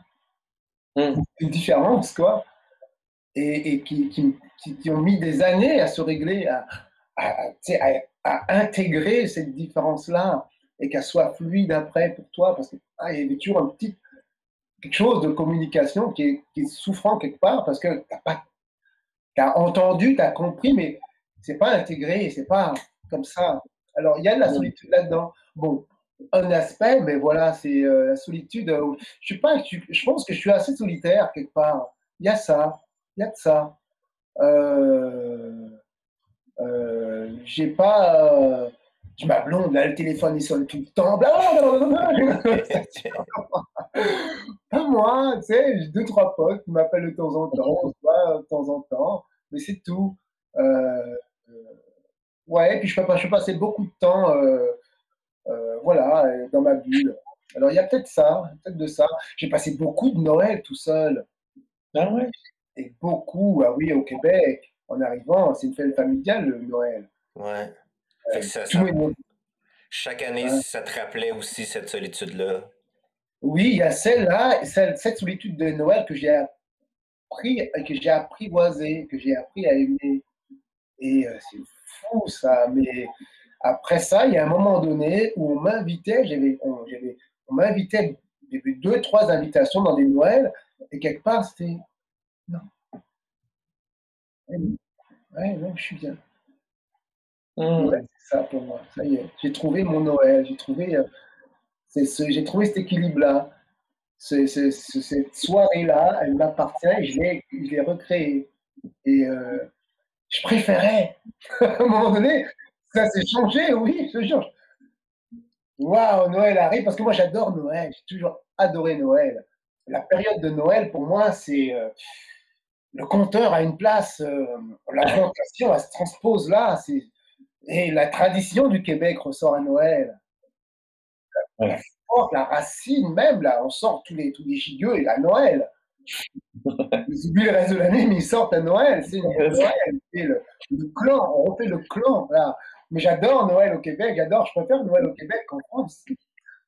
Mmh. Une différence, quoi. Et, qui, qui, ont mis des années à se régler, à, à, à intégrer cette différence-là et qu'elle soit fluide après pour toi, parce qu'il ah, y a toujours un petit quelque chose de communication qui est, qui est souffrant quelque part, parce que tu as, pas, as entendu, tu as compris, mais c'est pas intégré, c'est pas comme ça. Alors, il y a de la solitude là-dedans. Bon, un aspect, mais voilà, c'est euh, la solitude. Euh, je, suis pas, je, pense que je suis assez solitaire quelque part. Il y a ça, il y a de ça. Euh, euh, j'ai pas. Euh, je m'ablonde, là, le téléphone il sonne tout le temps. pas moi, tu sais, j'ai deux, trois potes qui m'appellent de temps en temps, on se voit de temps en temps, mais c'est tout. Euh, ouais, puis je peux, je peux passer beaucoup de temps, voilà, dans ma bulle. Alors il y a peut-être ça, peut-être de ça. J'ai passé beaucoup de Noël tout seul. Ah ouais? Et beaucoup, ah oui, au Québec en arrivant, c'est une fête familiale, le Noël. Ouais. Chaque année, ça te rappelait aussi cette solitude-là? Oui, il y a celle-là, cette solitude de Noël que j'ai appris, que j'ai apprivoisée, que j'ai appris à aimer. Et euh, c'est fou ça, mais après ça, il y a un moment donné où on m'invitait, j'avais, on, on m'invitait, deux, trois invitations dans des Noëls, et quelque part, c'était non, Ouais, non, je suis bien. Mmh. c'est ça pour moi. Ça y est, j'ai trouvé mon Noël, j'ai trouvé, euh, ce, j'ai trouvé cet équilibre-là. cette soirée-là, elle m'appartient et je l'ai, je l'ai recréée. Et euh, je préférais. à un moment donné, ça s'est changé, oui, je change. Waouh, Noël arrive, parce que moi j'adore Noël, j'ai toujours adoré Noël. La période de Noël, pour moi, c'est. Euh, le compteur a une place, euh, la plantation, elle se transpose là. Et la tradition du Québec ressort à Noël. La racine même, là, on sort tous les, tous les gigots et à Noël. Ils oublient le reste de l'année, mais ils sortent à Noël. C'est Noël, le, le, clan, on refait le clan. Là. Mais j'adore Noël au Québec, j'adore, je préfère Noël au Québec qu'en France.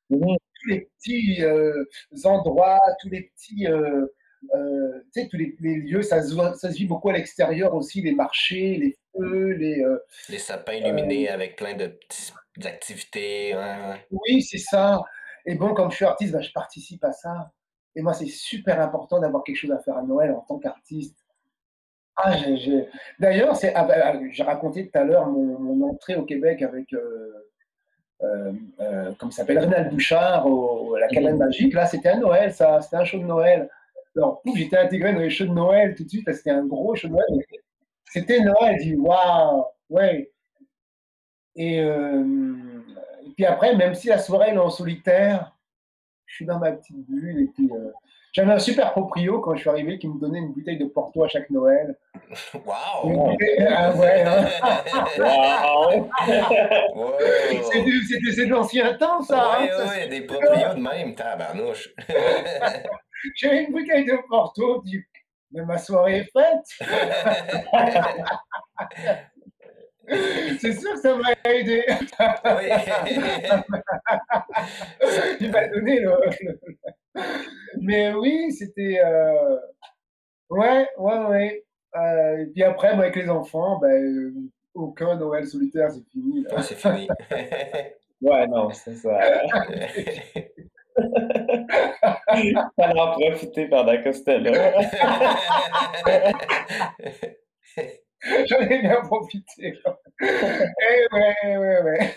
Tous les petits euh, endroits, tous les petits. Euh, euh, tu sais, tous les, lieux, ça se, ça se, vit beaucoup à l'extérieur aussi, les marchés, les feux, les... Euh, les sapins illuminés avec plein de petites activités. Oui, c'est ça. Et bon, comme je suis artiste, ben, je participe à ça. Et moi, c'est super important d'avoir quelque chose à faire à Noël en tant qu'artiste. Ah, D'ailleurs, ah, bah, ah, j'ai raconté tout à l'heure mon, entrée au Québec avec, euh, euh, euh comme s'appelle, Rénal Bouchard, au, la cabane magique. Là, c'était à Noël, ça. C'était un show de Noël. Alors, j'étais intégré dans les shows de Noël tout de suite, c'était un gros show de Noël. C'était Noël, je dis, waouh, ouais. Et, euh, et, puis après, même si la soirée est en solitaire, je suis dans ma petite bulle. Et puis, euh, j'avais un super proprio quand je suis arrivé qui me donnait une bouteille de Porto à chaque Noël. Waouh! Ah ouais, hein. wow. C'est de l'ancien temps, ça. Oui, hein, oui, des proprios de même, tabarnouche. J'ai une bouteille de Porto, dit, mais ma soirée est faite. C'est sûr que ça m'a aidé. Il m'a donné le, Mais oui, c'était. Euh... Ouais, ouais, ouais. Euh, et puis après, moi, avec les enfants, ben, aucun Noël solitaire, c'est fini. c'est fini. ouais, non, c'est ça. Fallait en profiter pendant que c'était là. J'en ai bien profité. eh ouais, ouais, ouais.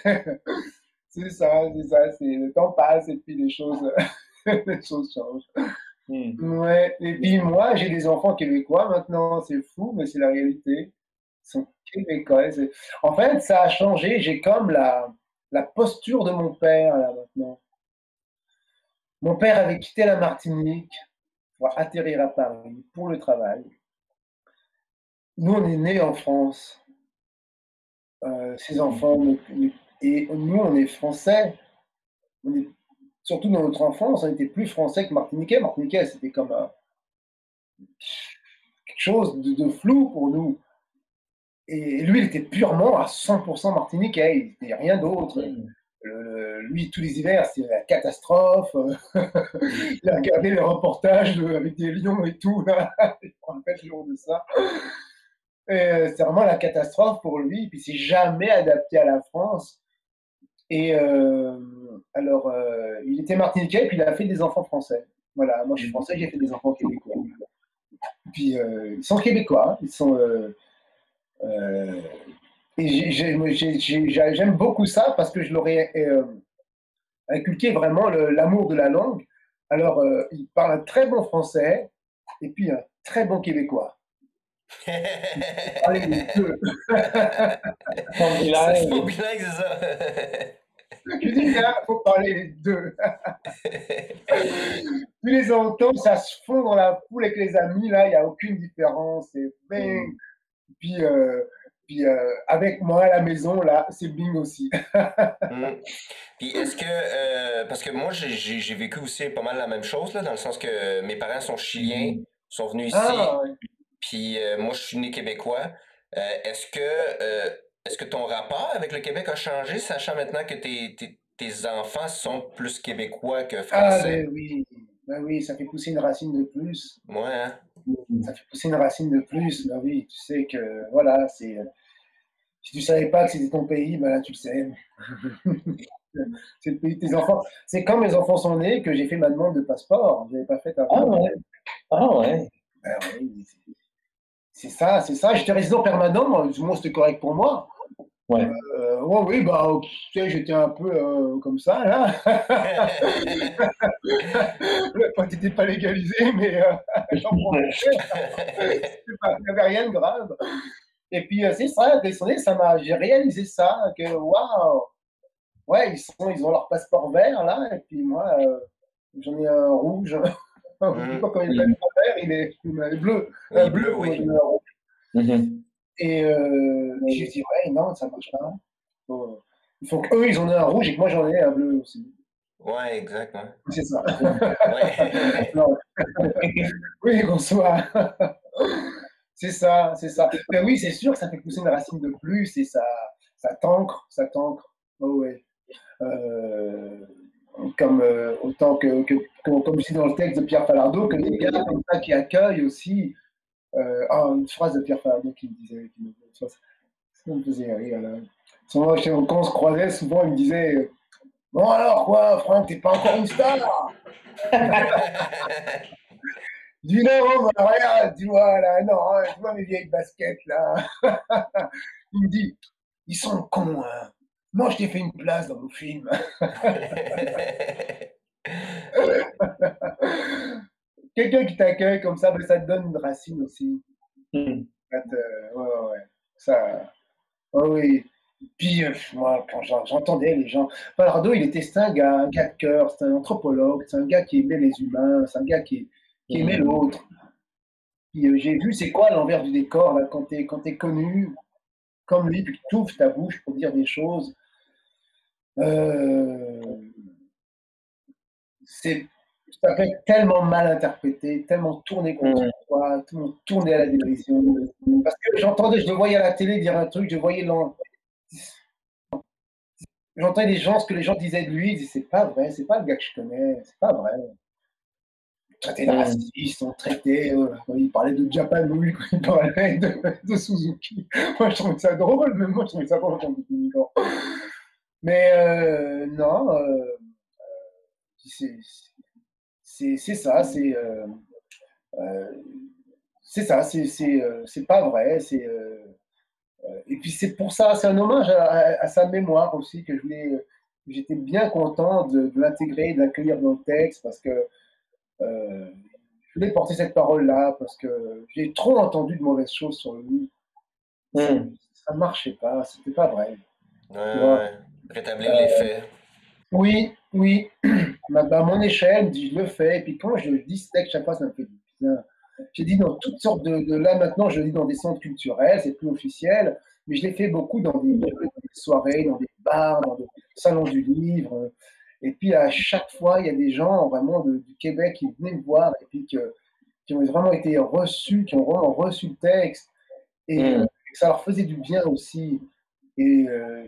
C'est ça, c'est ça. C'est, le temps passe et puis les choses, les choses changent. Hmm. Ouais. Et puis moi, j'ai des enfants québécois maintenant. C'est fou, mais c'est la réalité. Ils sont québécois. En fait, ça a changé. J'ai comme la, la posture de mon père là maintenant. Mon père avait quitté la Martinique pour atterrir à Paris pour le travail. Nous, on est nés en France. Euh, ces enfants, et nous, on est français. Surtout dans notre enfance, on était plus français que martiniquais. Martiniquais, c'était comme quelque chose de, flou pour nous. Et lui, il était purement à 100% martiniquais. Il n'était rien d'autre. Lui, tous les hivers, c'est la catastrophe. il a regardé les reportages avec des lions et tout. Là. Je me rappelle toujours de ça. Euh, c'est vraiment la catastrophe pour lui. Puis, c'est jamais adapté à la France. Et euh, alors, euh, il était martiniquais, puis il a fait des enfants français. Voilà, moi je suis français, j'ai fait des enfants québécois. Puis, ils sont québécois. Ils sont. Et j'aime beaucoup ça parce que je l'aurais euh, inculqué vraiment l'amour de la langue. Alors, euh, il parle un très bon français et puis un très bon québécois. Allez, les deux. c'est bilingue, c'est ça. Je dis, il faut parler les deux. Puis les entends, ça se fond dans la foule avec les amis, là, il n'y a aucune différence. Et bang. Puis, euh, puis euh, avec moi à la maison, là, c'est bing aussi. Mm. Puis est-ce que, euh, parce que moi, j'ai vécu aussi pas mal la même chose, là, dans le sens que mes parents sont chiliens, sont venus ici, ah, puis euh, moi, je suis né québécois. est-ce que, est-ce que ton rapport avec le Québec a changé, sachant maintenant que tes, tes, tes enfants sont plus québécois que ah, français? Ah, ben oui, ben oui, ça fait pousser une racine de plus. Ouais, hein? Ça fait pousser une racine de plus. Ben oui, tu sais que, voilà, c'est. Si tu savais pas que c'était ton pays, ben là, tu le sais. c'est le pays de tes enfants. C'est quand mes enfants sont nés que j'ai fait ma demande de passeport. Je n'avais pas fait avant. Ah ouais. Ah ouais. Ben oui, c'est ça, c'est ça. J'étais résident permanent, du moins c'était correct pour moi. Ouais. Euh, ouais, oui, bah, sais, j'étais un peu euh, comme ça, là. Le pote n'était pas légalisé, mais euh, j'en profitais. Il n'y avait rien de grave. Et puis, c'est ça, ça m'a, j'ai réalisé ça, que waouh! Ouais, ils, sont, ils ont leur passeport vert, là, et puis moi, j'en ai un rouge. Mm. Quand il est pas vert, il est, bleu. Euh, bleu, oui. Mm-hmm. Et euh, j'ai dit, ouais, non, ça marche pas. il faut qu'eux, ils en aient un rouge et que moi, j'en ai un bleu aussi. Ouais, exactement. C'est ça. oui, bonsoir. c'est ça, c'est ça. Mais oui, c'est sûr que ça fait pousser une racine de plus et ça, ça t'ancre, ça t'ancre. Oh, ouais. Euh, comme euh, autant que, comme dans le texte de Pierre Falardeau, que les gars comme ça qui accueillent aussi. Euh, ah, une phrase de Pierre Falardeau qui me disait, qui me, ça, me faisait rire. Là. Souvent, quand on se croisait, souvent il me disait Bon alors quoi, Franck, t'es pas encore une star? Dis non, regarde, tu vois là, non, hein, tu vois mes vieilles baskets là. il me dit Ils sont cons, hein. Moi, je t'ai fait une place dans mon film. Quelqu'un qui t'accueille comme ça, ben, ça te donne une racine aussi. Mm. ouais, ouais, Ça. oui. Puis, euh, moi, quand j'entendais les gens. Palardo, il était un gars, un gars de cœur, c'est un anthropologue, c'est un gars qui aimait les humains, c'est un gars qui, qui aimait mm. l'autre. Puis, euh, j'ai vu c'est quoi l'envers du décor, là, quand t'es es connu comme lui, puis que tu ouvres ta bouche pour dire des choses euh, c'est ça peut être tellement mal interprété, tellement tourné contre mm. toi, tellement tourné à la dérision. Parce que j'entendais, je le voyais à la télé dire un truc, je voyais J'entendais des gens, ce que les gens disaient de lui, ils c'est pas vrai, c'est pas le gars que je connais, c'est pas vrai. On traitait de mm. raciste, on traitait, euh, il parlait de Japan, lui, quand il parlait de, de, Suzuki. Moi, je trouvais ça drôle, mais moi, je trouvais ça drôle quand mais euh, non, euh, c'est ça, c'est euh, c'est ça, c'est pas vrai. c'est et puis c'est pour ça, c'est un hommage à, sa mémoire aussi que je voulais. J'étais bien content de, l'intégrer, de l'accueillir dans le texte parce que je voulais porter cette parole-là parce que j'ai trop entendu de mauvaises choses sur lui. Hmm. Ça, ne marchait pas, c'était pas vrai. Ouais, Rétablir les euh, faits. Oui, oui. à mon échelle, je le fais. Et puis quand je dis ce texte, chaque fois, ça me fait bien. J'ai dit dans toutes sortes de, Là, maintenant, je le dis dans des centres culturels, c'est plus officiel. Mais je l'ai fait beaucoup dans des, soirées, dans des bars, dans des salons du livre. Et puis, à chaque fois, il y a des gens vraiment du Québec qui venaient me voir et puis qui ont vraiment été reçus, qui ont vraiment reçu le texte. Et mm. ça leur faisait du bien aussi. Et, euh,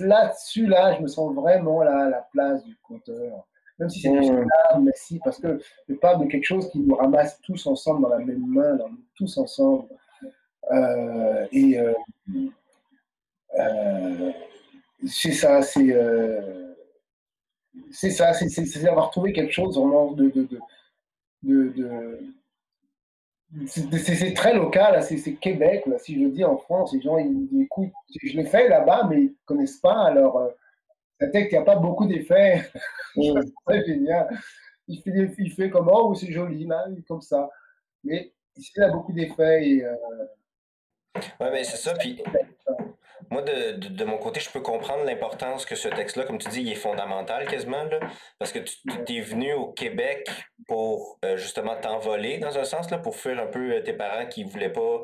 là-dessus, là, je me sens vraiment là, à la place du conteur. Même si c'est mmh. du mais si, parce que je parle de quelque chose qui nous ramasse tous ensemble dans la même main, tous ensemble. Euh, et euh, euh, c'est ça, c'est c'est ça, c'est avoir trouvé quelque chose vraiment de, de, de, de c'est très local, c'est Québec, là, si je dis en France, les gens ils, écoutent. Je l'ai fait là-bas, mais ils ne connaissent pas. Alors, euh, peut-être qu'il n'y a pas beaucoup d'effets. Mm. c'est génial. Il fait, il fait comme oh, c'est joli, là, comme ça. Mais ici, il y a beaucoup d'effets. Et, euh, Ouais, mais c'est ça. Puis moi, de, de, mon côté, je peux comprendre l'importance que ce texte-là, comme tu dis, il est fondamental quasiment, là, parce que tu es venu au Québec pour euh, justement t'envoler dans un sens, là, pour fuir un peu euh, tes parents qui voulaient pas.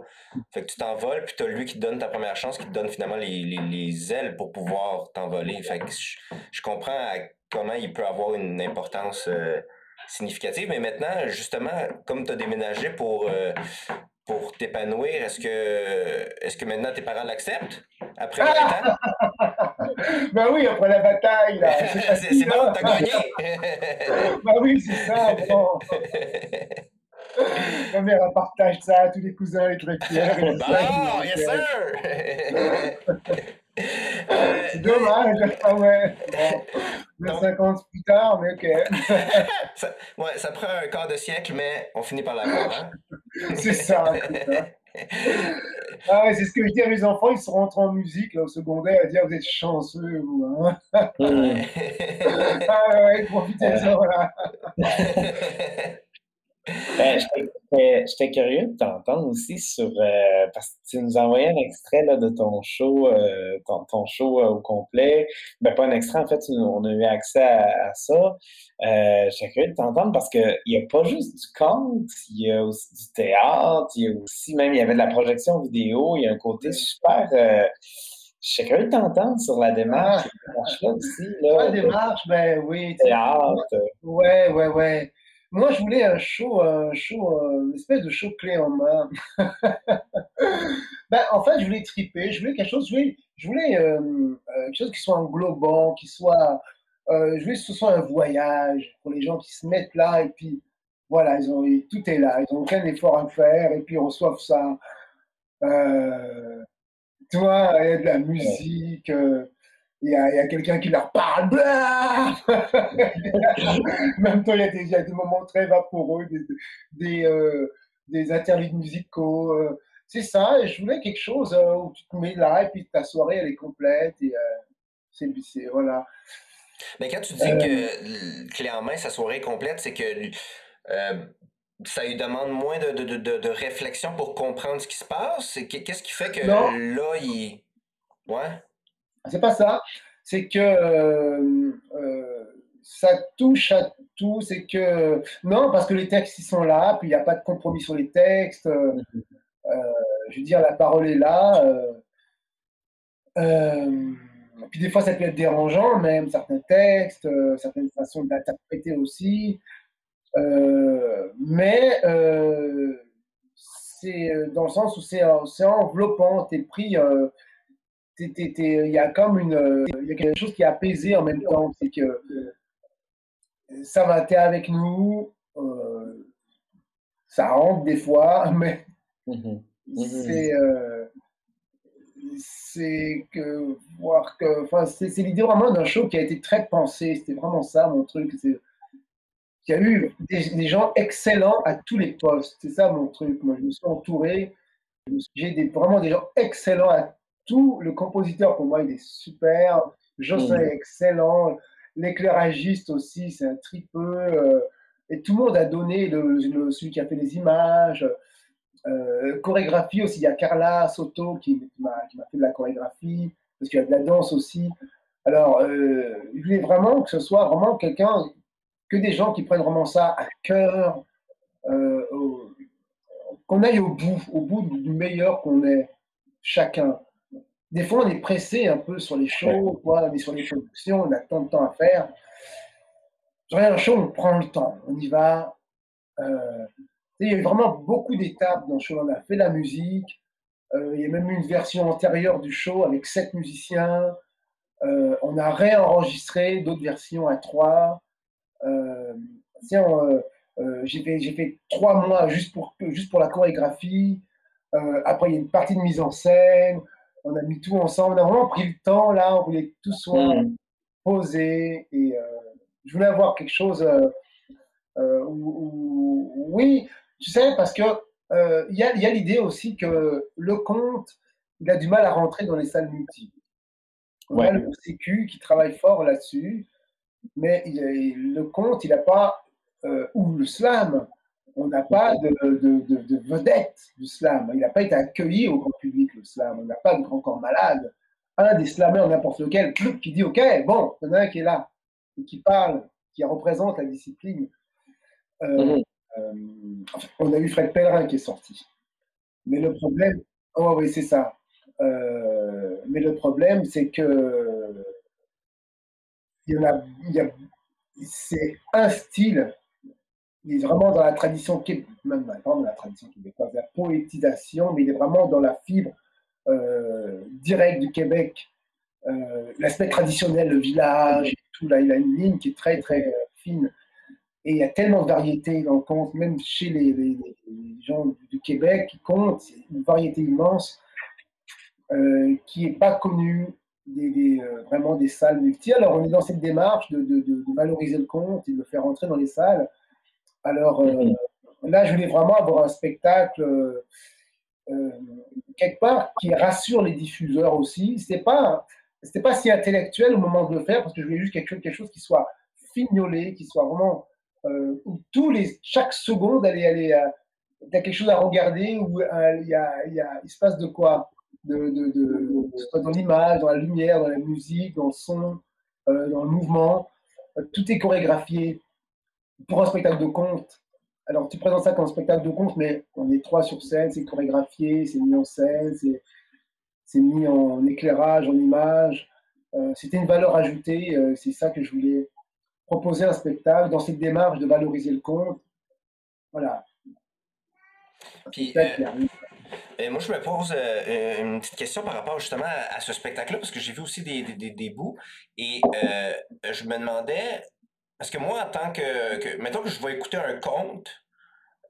Fait que tu t'envoles, puis tu as lui qui te donne ta première chance, qui te donne finalement les, les, les ailes pour pouvoir t'envoler. Fait que je, comprends comment il peut avoir une importance. Euh, significative, mais maintenant, justement, comme tu as déménagé pour, pour t'épanouir, est-ce que, est-ce que maintenant tes parents l'acceptent après 20 ans? ben oui, après la bataille. c'est bon, t'as gagné. ben oui, c'est ça. Bon. Ma mère partage ça à tous les cousins, les trucs. Bon, yes sir! C'est dommage, ah ouais. Bon, 50 plus tard, mais ok. ça, ouais, ça prend un quart de siècle, mais on finit par l'avoir. Hein? c'est ça. Ah ouais, c'est ce que je dis à mes enfants, ils sont rentrés en musique là, au secondaire à dire vous êtes chanceux, vous. Hein? ah ouais, profitez de ça, voilà. Ben, J'étais curieux de t'entendre aussi sur. Euh, parce que tu nous envoyais un extrait là, de ton show, euh, ton, ton, show euh, au complet. Ben, pas un extrait, en fait, on a eu accès à, ça. J'étais curieux de t'entendre parce qu'il n'y a pas juste du conte, il y a aussi du théâtre, il y a aussi, même, il y avait de la projection vidéo, il y a un côté super. J'étais curieux de t'entendre sur la démarche, ah. là aussi. Là, la démarche, ben oui. Théâtre. Ouais, ouais, ouais. Moi, je voulais un show, un show, une espèce de show clé en main. ben, en fait, je voulais triper, je voulais quelque chose, je voulais, je voulais euh, euh, quelque chose qui soit englobant, qui soit, euh, je voulais que ce soit un voyage pour les gens qui se mettent là et puis voilà, ils ont, tout est là, ils n'ont aucun effort à faire et puis ils reçoivent ça. Euh, toi, il y a de la musique il y a, quelqu'un qui leur parle, Même temps, il y, a des, il y, a des, moments très vaporeux, des, des, euh, des interludes musicaux. Euh. c'est ça, et je voulais quelque chose euh, où tu te mets là, et puis ta soirée, elle est complète, et c'est, voilà. Mais quand tu dis que clé en main, sa soirée est complète, c'est que ça lui demande moins de, de, de, de, réflexion pour comprendre ce qui se passe? Qu'est-ce qui fait que là, il... Ouais? C'est pas ça. C'est que euh, euh, ça touche à tout. C'est que non, parce que les textes ils sont là, puis il n'y a pas de compromis sur les textes. Euh, je veux dire, la parole est là. puis des fois, ça peut être dérangeant, même certains textes, certaines façons d'interpréter aussi. mais c'est dans le sens où c'est enveloppant, t'es pris il y a comme une, il y a quelque chose qui est apaisé en même temps. C'est que ça va, t'es avec nous, euh, ça rentre des fois, mais mhm. Mhm. c'est, euh, c'est que voir que, enfin, c'est, l'idée vraiment d'un show qui a été très pensé. C'était vraiment ça mon truc. C'est, il y a eu des, gens excellents à tous les postes. C'est ça mon truc. Moi, je me suis entouré. J'ai des, vraiment des gens excellents à tout, le compositeur, pour moi, il est super. Jocelyn mm. est excellent. L'éclairagiste aussi, c'est un tripeux. Euh, et tout le monde a donné, le, celui qui a fait les images. Euh, chorégraphie aussi, il y a Carla Soto qui, m'a fait de la chorégraphie, parce qu'il y a de la danse aussi. Alors, euh, il voulait vraiment que ce soit vraiment quelqu'un, que des gens qui prennent vraiment ça à cœur, qu'on aille au bout, au bout du meilleur qu'on est chacun des fois, on est pressé un peu sur les shows, quoi, on est sur les productions, on a tant de temps à faire. Sur un show, on prend le temps, on y va. Euh, il y a eu vraiment beaucoup d'étapes dans le show. On a fait la musique, euh, il y a même eu une version antérieure du show avec sept musiciens. Euh, on a réenregistré d'autres versions à trois. j'ai fait, fait, trois mois juste pour, juste pour la chorégraphie. après, il y a une partie de mise en scène on a mis tout ensemble. On a vraiment pris le temps, là, on voulait que tout soit mm. posé. Et euh, je voulais avoir quelque chose euh, euh, où, oui, tu sais, parce que il y a, y a l'idée aussi que le conte, il a du mal à rentrer dans les salles multi. On a le CQ qui travaille fort là-dessus, mais le conte, il n'a pas, ou le slam, on n'a pas de, de, vedette du slam. Il n'a pas été accueilli au grand public, le slam. On n'a pas de grand corps malade. Un des slameurs, n'importe lequel, qui dit Ok, bon, il y en a un qui est là, et qui parle, qui représente la discipline. Euh, mhm. euh, on a eu Fred Pellerin qui est sorti. Mais le problème, oh oui, c'est ça. Euh, mais le problème, c'est que il y en a, c'est un style il est vraiment dans la tradition, même dans la tradition québécoise, la poétisation, mais il est vraiment dans la fibre euh, directe du Québec, euh, l'aspect traditionnel, le village, et tout. Là, il a une ligne qui est très, très euh, fine. Et il y a tellement de variétés dans le conte, même chez les, gens du Québec qui comptent, une variété immense qui n'est pas connue des, vraiment des salles multi. Alors, on est dans cette démarche de, de, valoriser le conte et de le faire entrer dans les salles. Alors euh, là, je voulais vraiment avoir un spectacle euh, euh, quelque part qui rassure les diffuseurs aussi. C'était pas c'était pas si intellectuel au moment de le faire parce que je voulais juste quelque chose, qui soit fignolé, qui soit vraiment où tous les, chaque seconde, elle est, elle est, il y a quelque chose à regarder, où il, y a, y a, il se passe de quoi? De, de, de, Dans l'image, dans la lumière, dans la musique, dans le son, dans le mouvement. tout est chorégraphié. Pour un spectacle de conte, alors tu présentes ça comme un spectacle de conte, mais on est trois sur scène, c'est chorégraphié, c'est mis en scène, c'est mis en éclairage, en image. Euh, c'était une valeur ajoutée, euh, c'est ça que je voulais proposer un spectacle dans cette démarche de valoriser le conte. Voilà. Puis, euh, moi, je me pose une petite question par rapport justement à, ce spectacle-là, parce que j'ai vu aussi des, des, des bouts, et je me demandais, parce que moi, en tant que, que mettons que je vais écouter un conte,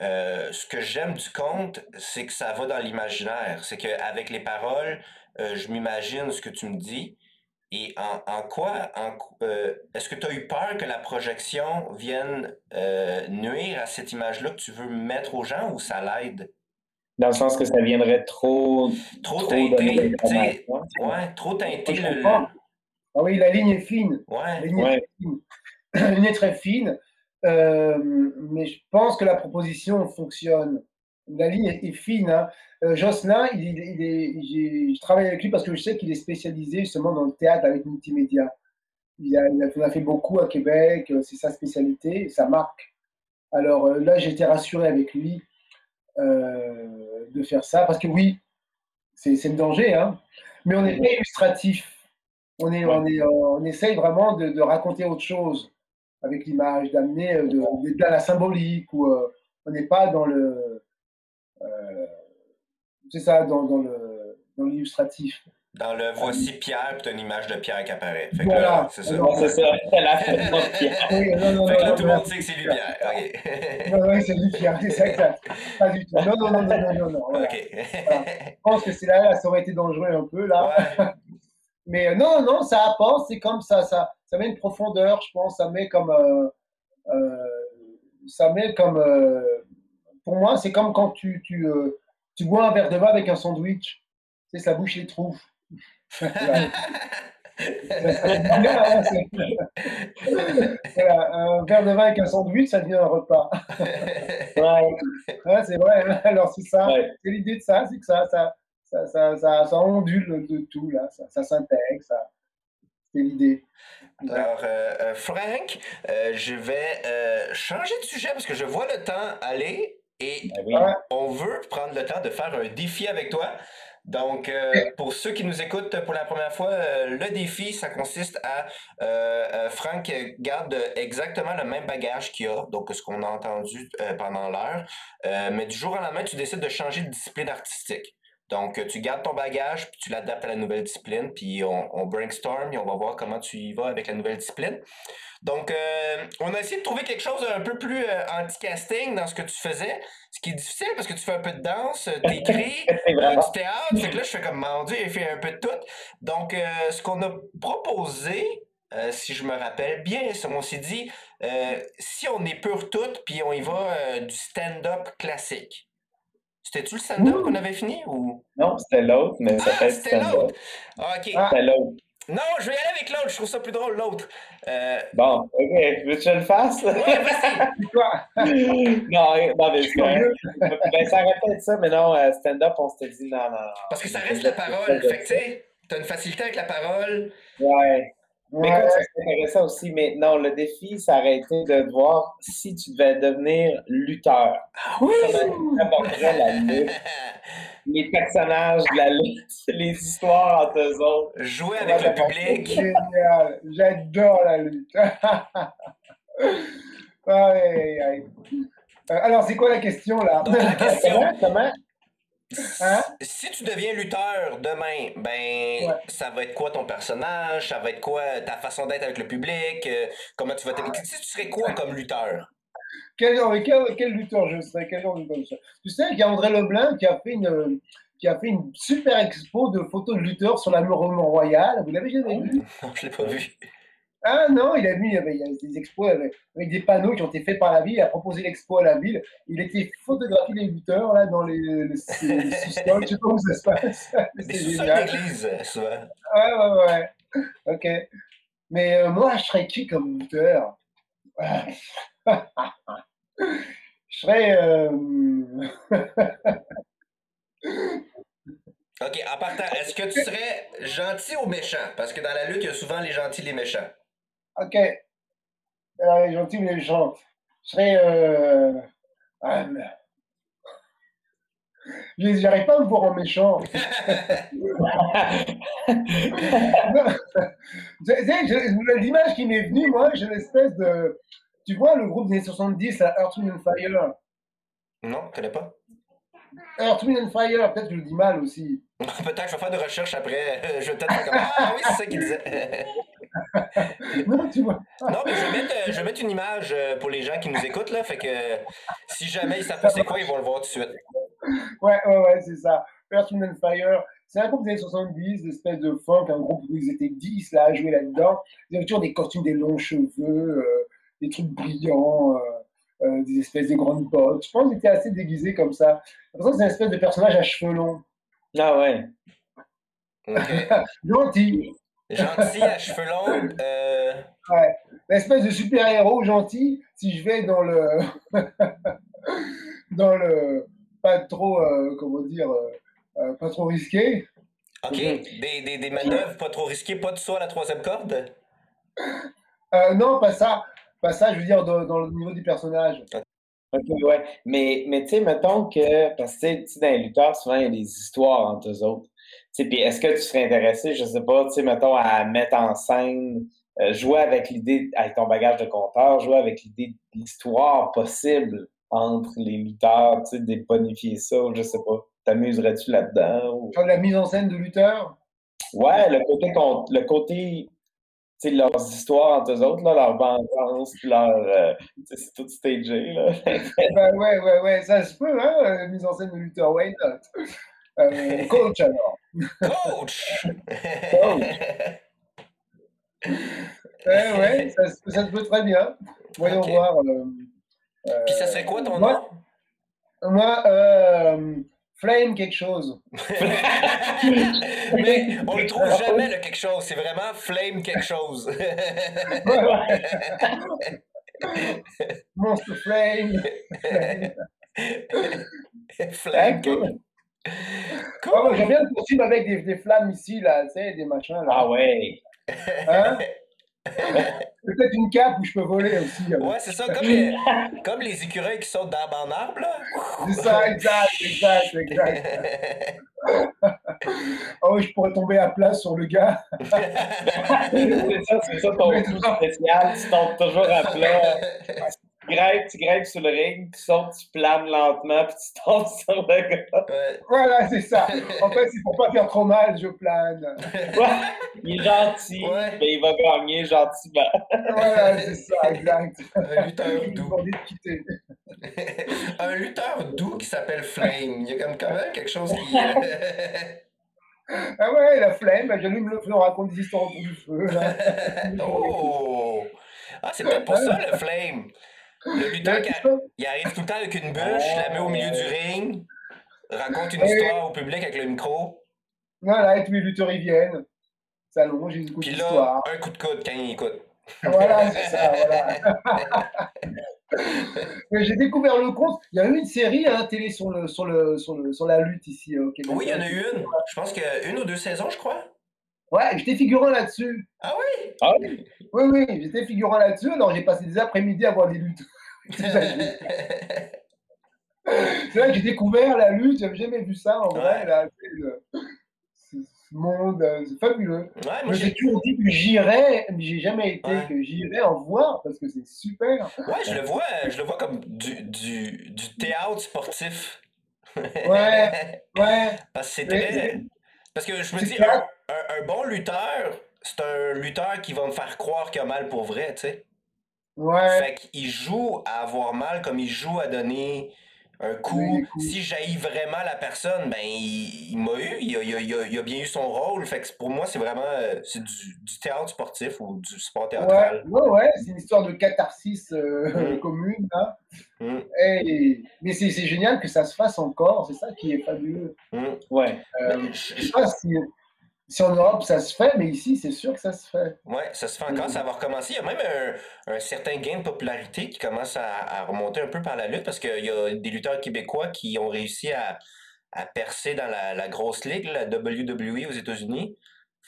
euh, ce que j'aime du conte, c'est que ça va dans l'imaginaire. C'est qu'avec les paroles, euh, je m'imagine ce que tu me dis. Et en, quoi, en, euh, est-ce que tu as eu peur que la projection vienne nuire à cette image-là que tu veux mettre aux gens ou ça l'aide? Dans le sens que ça viendrait trop. Trop, teinté. Ouais, trop teinté. Le, Ah oui, la ligne est fine. Ouais. La ligne, Est, fine. ligne est très fine. Euh, mais je pense que la proposition fonctionne. La ligne est, fine. Hein. Euh, Jocelyn, il, il est, je travaille avec lui parce que je sais qu'il est spécialisé justement dans le théâtre avec multimédia. Il a, il a fait beaucoup à Québec, euh, c'est sa spécialité, ça marque. Alors là, j'ai été rassuré avec lui de faire ça parce que oui, c'est le danger, hein. mais on n'est pas illustratif. On, est, on, est, on essaye vraiment de, de raconter autre chose avec l'image, d'amener euh, de, de, la symbolique, où euh, on n'est pas dans le. Euh, c'est ça, dans, dans le dans l'illustratif. Dans le voici Pierre, puis as une image de Pierre qui apparaît. Fait voilà. c'est ça. c'est ça. C'est la de Pierre. Oui, non, non, fait que là, non, tout le monde sait que c'est lui Pierre. OK. non, oui, c'est lui Pierre, c'est exact. Pas du tout. Non, non, non, non, non, non. non voilà. OK. Voilà. Je pense que c'est là, ça aurait été dangereux un peu, là. Ouais. Mais non, non, ça apporte, c'est comme ça, ça, ça met une profondeur, je pense, ça met comme, euh, euh, ça met comme, euh, pour moi, c'est comme quand tu, tu, euh, tu bois un verre de vin avec un sandwich, tu sais, ça bouche les trous. un verre de vin avec un sandwich, ça devient un repas. ouais. ouais c'est vrai. Alors c'est ça, Ouais. c'est l'idée de ça, c'est que ça, ça, ça, ça, ça, ça ondule de tout là, ça, ça s'intègre, ça. C'est l'idée. Alors, euh, euh, Frank, euh, je vais euh, changer de sujet parce que je vois le temps aller et Ben oui. On veut prendre le temps de faire un défi avec toi. Donc, euh, pour ceux qui nous écoutent pour la première fois, euh, le défi, ça consiste à euh, euh, Frank garde exactement le même bagage qu'il a, donc ce qu'on a entendu euh, pendant l'heure, Euh, mais du jour au lendemain, tu décides de changer de discipline artistique. Donc, tu gardes ton bagage, puis tu l'adaptes à la nouvelle discipline, puis on, on brainstorm et on va voir comment tu y vas avec la nouvelle discipline. Donc, euh, on a essayé de trouver quelque chose un peu plus euh, anti-casting dans ce que tu faisais, ce qui est difficile parce que tu fais un peu de danse, euh, t'écris, vraiment. du théâtre. Fait que là, je fais comme, mon Dieu, il fait un peu de tout. Donc, euh, ce qu'on a proposé, si je me rappelle bien, c'est- on s'est dit, si on est pur tout, puis on y va du stand-up classique. C'était-tu le stand-up qu'on avait fini ou? Non, c'était l'autre, mais ça Ah, fait c'était l'autre! Ah, ok. Ah. C'était l'autre. Non, je vais y aller avec l'autre, je trouve ça plus drôle, l'autre. Euh, Bon, ok. Veux-tu que je le fasse? ouais, vas-y! Quoi non, euh, non, mais c'est ben, ça répète ça, mais non, euh, stand-up, on s'était dit non, non, non. Parce que ça reste la parole. Fait que, tu sais, t'as une facilité avec la parole. Ouais. Mais Ouais. c'est intéressant aussi, mais non, le défi, ça aurait été de voir si tu devais devenir lutteur. Ah Comment tu aborderais la lutte, les personnages de la lutte, les histoires entre eux autres. Jouer avec le public. Génial, j'adore la lutte. Aïe, aïe, aïe. Euh, alors, c'est quoi la question là? Donc, la question, Comment, comment? Hein? Si tu deviens lutteur demain, ben, Ouais. ça va être quoi ton personnage? Ça va être quoi ta façon d'être avec le public? euh, comment tu vas t'aimer? Tu sais, tu serais quoi comme lutteur? quel, quel, quel lutteur je serais? Quel genre de lutteur Tu sais qu'il y a André Leblanc qui a fait une, qui a fait une super expo de photos de lutteurs sur la Mont Royal. Vous l'avez jamais vu? Non, je l'ai pas vu. Ah non, il a mis il y avait des expos avec, avec des panneaux qui ont été faits par la ville. Il a proposé l'expo à la ville. Il était photographié les lutteurs là dans les, les, les sous-sols. Je sais pas où ça se passe. C'est génial. d'église, euh, souvent. Ouais, ouais, ouais. Ok. Mais euh, moi, je serais qui comme lutteur Ouais. je serais. euh, OK, en partant, est-ce que tu serais gentil ou méchant? Parce que dans la lutte, il y a souvent les gentils et les méchants. Ok. Alors, les gentils ou les méchants Je serais. Euh... ah, mais- J'arrive pas à me voir en méchant. L'image qui m'est venue, moi, j'ai une espèce de. Tu vois le groupe des années 70, la Earth, Wind and Fire Non, je connais pas? Earth, Wind and Fire, peut-être que je le dis mal aussi. Peut-être que je vais faire des recherches après. Je vais peut-être Ah oui, c'est ça qu'il disait. Non, tu vois. Non, mais je vais, mettre, euh, je vais mettre une image euh, pour les gens qui nous écoutent, là. Fait que si jamais ils savent pas c'est quoi, ils vont le voir tout de suite. Ouais, ouais, ouais, c'est ça. Earth, Wind and Fire. C'est un groupe des années 70, d'espèce de funk, un groupe où ils étaient 10 là, à jouer là-dedans. Ils avaient toujours des costumes, des longs cheveux, euh, des trucs brillants, euh, euh, des espèces de grandes bottes. Je pense qu'ils étaient assez déguisés comme ça. J'ai l'impression que c'est une espèce de personnage à cheveux longs. Ah ouais. OK. Gentil. Gentil à cheveux longs. euh, Une espèce de super-héros gentil. Si je vais dans le. dans le. Pas trop, euh, comment dire, euh, pas trop risqué. OK. Des, des, des manœuvres pas trop risquées, pas de saut à la troisième corde? Euh, non, pas ça. Pas ça, je veux dire, dans, dans le niveau du personnage. Ok, ouais. Mais, mais tu sais, mettons que, parce que tu sais, dans les lutteurs, souvent, il y a des histoires entre eux autres. Puis est-ce que tu serais intéressé, je sais pas, tu sais, mettons, à mettre en scène, euh, jouer avec l'idée, avec ton bagage de compteur, jouer avec l'idée de l'histoire possible entre les lutteurs, tu sais, de bonifier ça, ou je sais pas. T'amuserais-tu là-dedans? ou- de la mise en scène de lutteur. Ouais, le côté, le côté, tu sais, leurs histoires entre eux autres, là, leur vengeance, puis leur, euh, c'est tout stagé, là. Ben ouais, ouais, ouais, ça se peut, hein, euh, mise en scène de lutteur, why not? Euh, coach alors. Coach! Ouais, ouais, ça, se- ça se peut très bien. Voyons voir. euh, euh, Puis ça serait quoi ton moi, nom? Moi, euh, Flame quelque chose. Mais on le trouve jamais, le quelque chose. C'est vraiment flame quelque chose. Monster Flame. flame. cool. Ah, moi, J'aime bien le costume avec des, des flammes ici, là, tu sais, des machins. Là. Ah ouais. Hein? Peut-être une cape où je peux voler aussi. Ouais, c'est ça, comme les, comme les écureuils qui sautent d'arbre en arbre, là. C'est ça, exact, exact, exact. Oh, je pourrais tomber à plat sur le gars. c'est ça, c'est ça ton coup spécial. Tu tombes toujours à plat. Tu grimpes, tu grimpes sur le ring, tu sautes, tu planes lentement, puis tu tombes sur le gars. Ouais. Voilà, c'est ça. En fait, c'est pour pas faire trop mal, je plane. Ouais, il est gentil, Ouais. mais il va gagner gentiment. Voilà, c'est ça, exact. Un lutteur doux. Un lutteur doux qui s'appelle Flame. Il y a comme quand même quelque chose qui. Ah ouais, la flemme, bah, j'allume le feu, on raconte des histoires autour du feu. Là. oh! Ah, c'est peut-être pour ça le Flame. Le lutteur il arrive tout le temps avec une bûche, la met au milieu du ring, raconte une histoire au public avec le micro, Voilà, et tous les lutteurs ils viennent. Salon, j'ai une coupe puis là, d'histoire. un coup de coude quand il écoute. Voilà, c'est ça, voilà. J'ai découvert le compte. Il y a eu une série la télé sur, le, sur, le, sur, le, sur la lutte ici au Québec. Oui, il y en a eu une. Je pense qu'il y a une ou deux saisons, je crois. Ouais, j'étais figurant là-dessus. Ah oui? Ah oui? Oui, oui, j'étais figurant là-dessus. Alors j'ai passé des après-midi à voir des luttes. C'est là que j'ai découvert la lutte. J'avais jamais vu ça en vrai. Ouais. Là, monde, euh, c'est fabuleux. Ouais, moi Mais j'ai toujours dit que j'irais, mais j'ai jamais été, Ouais. que j'irais en voir parce que c'est super. Ouais, je le vois, je le vois comme du, du, du théâtre sportif. Ouais, ouais. Parce que c'est très. Parce que je me dis, clair. Un, bon lutteur, c'est un lutteur qui va me faire croire qu'il a mal pour vrai, tu sais. Ouais. Fait qu'il joue à avoir mal comme il joue à donner un coup. Oui, oui. Si j'haïs vraiment la personne, ben il, il m'a eu, il a, il a- il a- il a bien eu son rôle. Fait que pour moi, c'est vraiment euh, c'est du, du théâtre sportif ou du sport Ouais, théâtral. ouais, ouais, c'est une histoire de catharsis euh, Mm. commune. Là. Mm, Et, mais c'est génial que ça se fasse encore, c'est ça qui est fabuleux. mm. Ouais. Euh, je je- sais pas si, si en Europe ça se fait, mais ici c'est sûr que ça se fait. Oui, ça se fait encore, ça va recommencer. Il y a même un, certain gain de popularité qui commence à, remonter un peu par la lutte parce qu'il y a des lutteurs québécois qui ont réussi à, percer dans la, la, grosse ligue, la WWE aux États-Unis.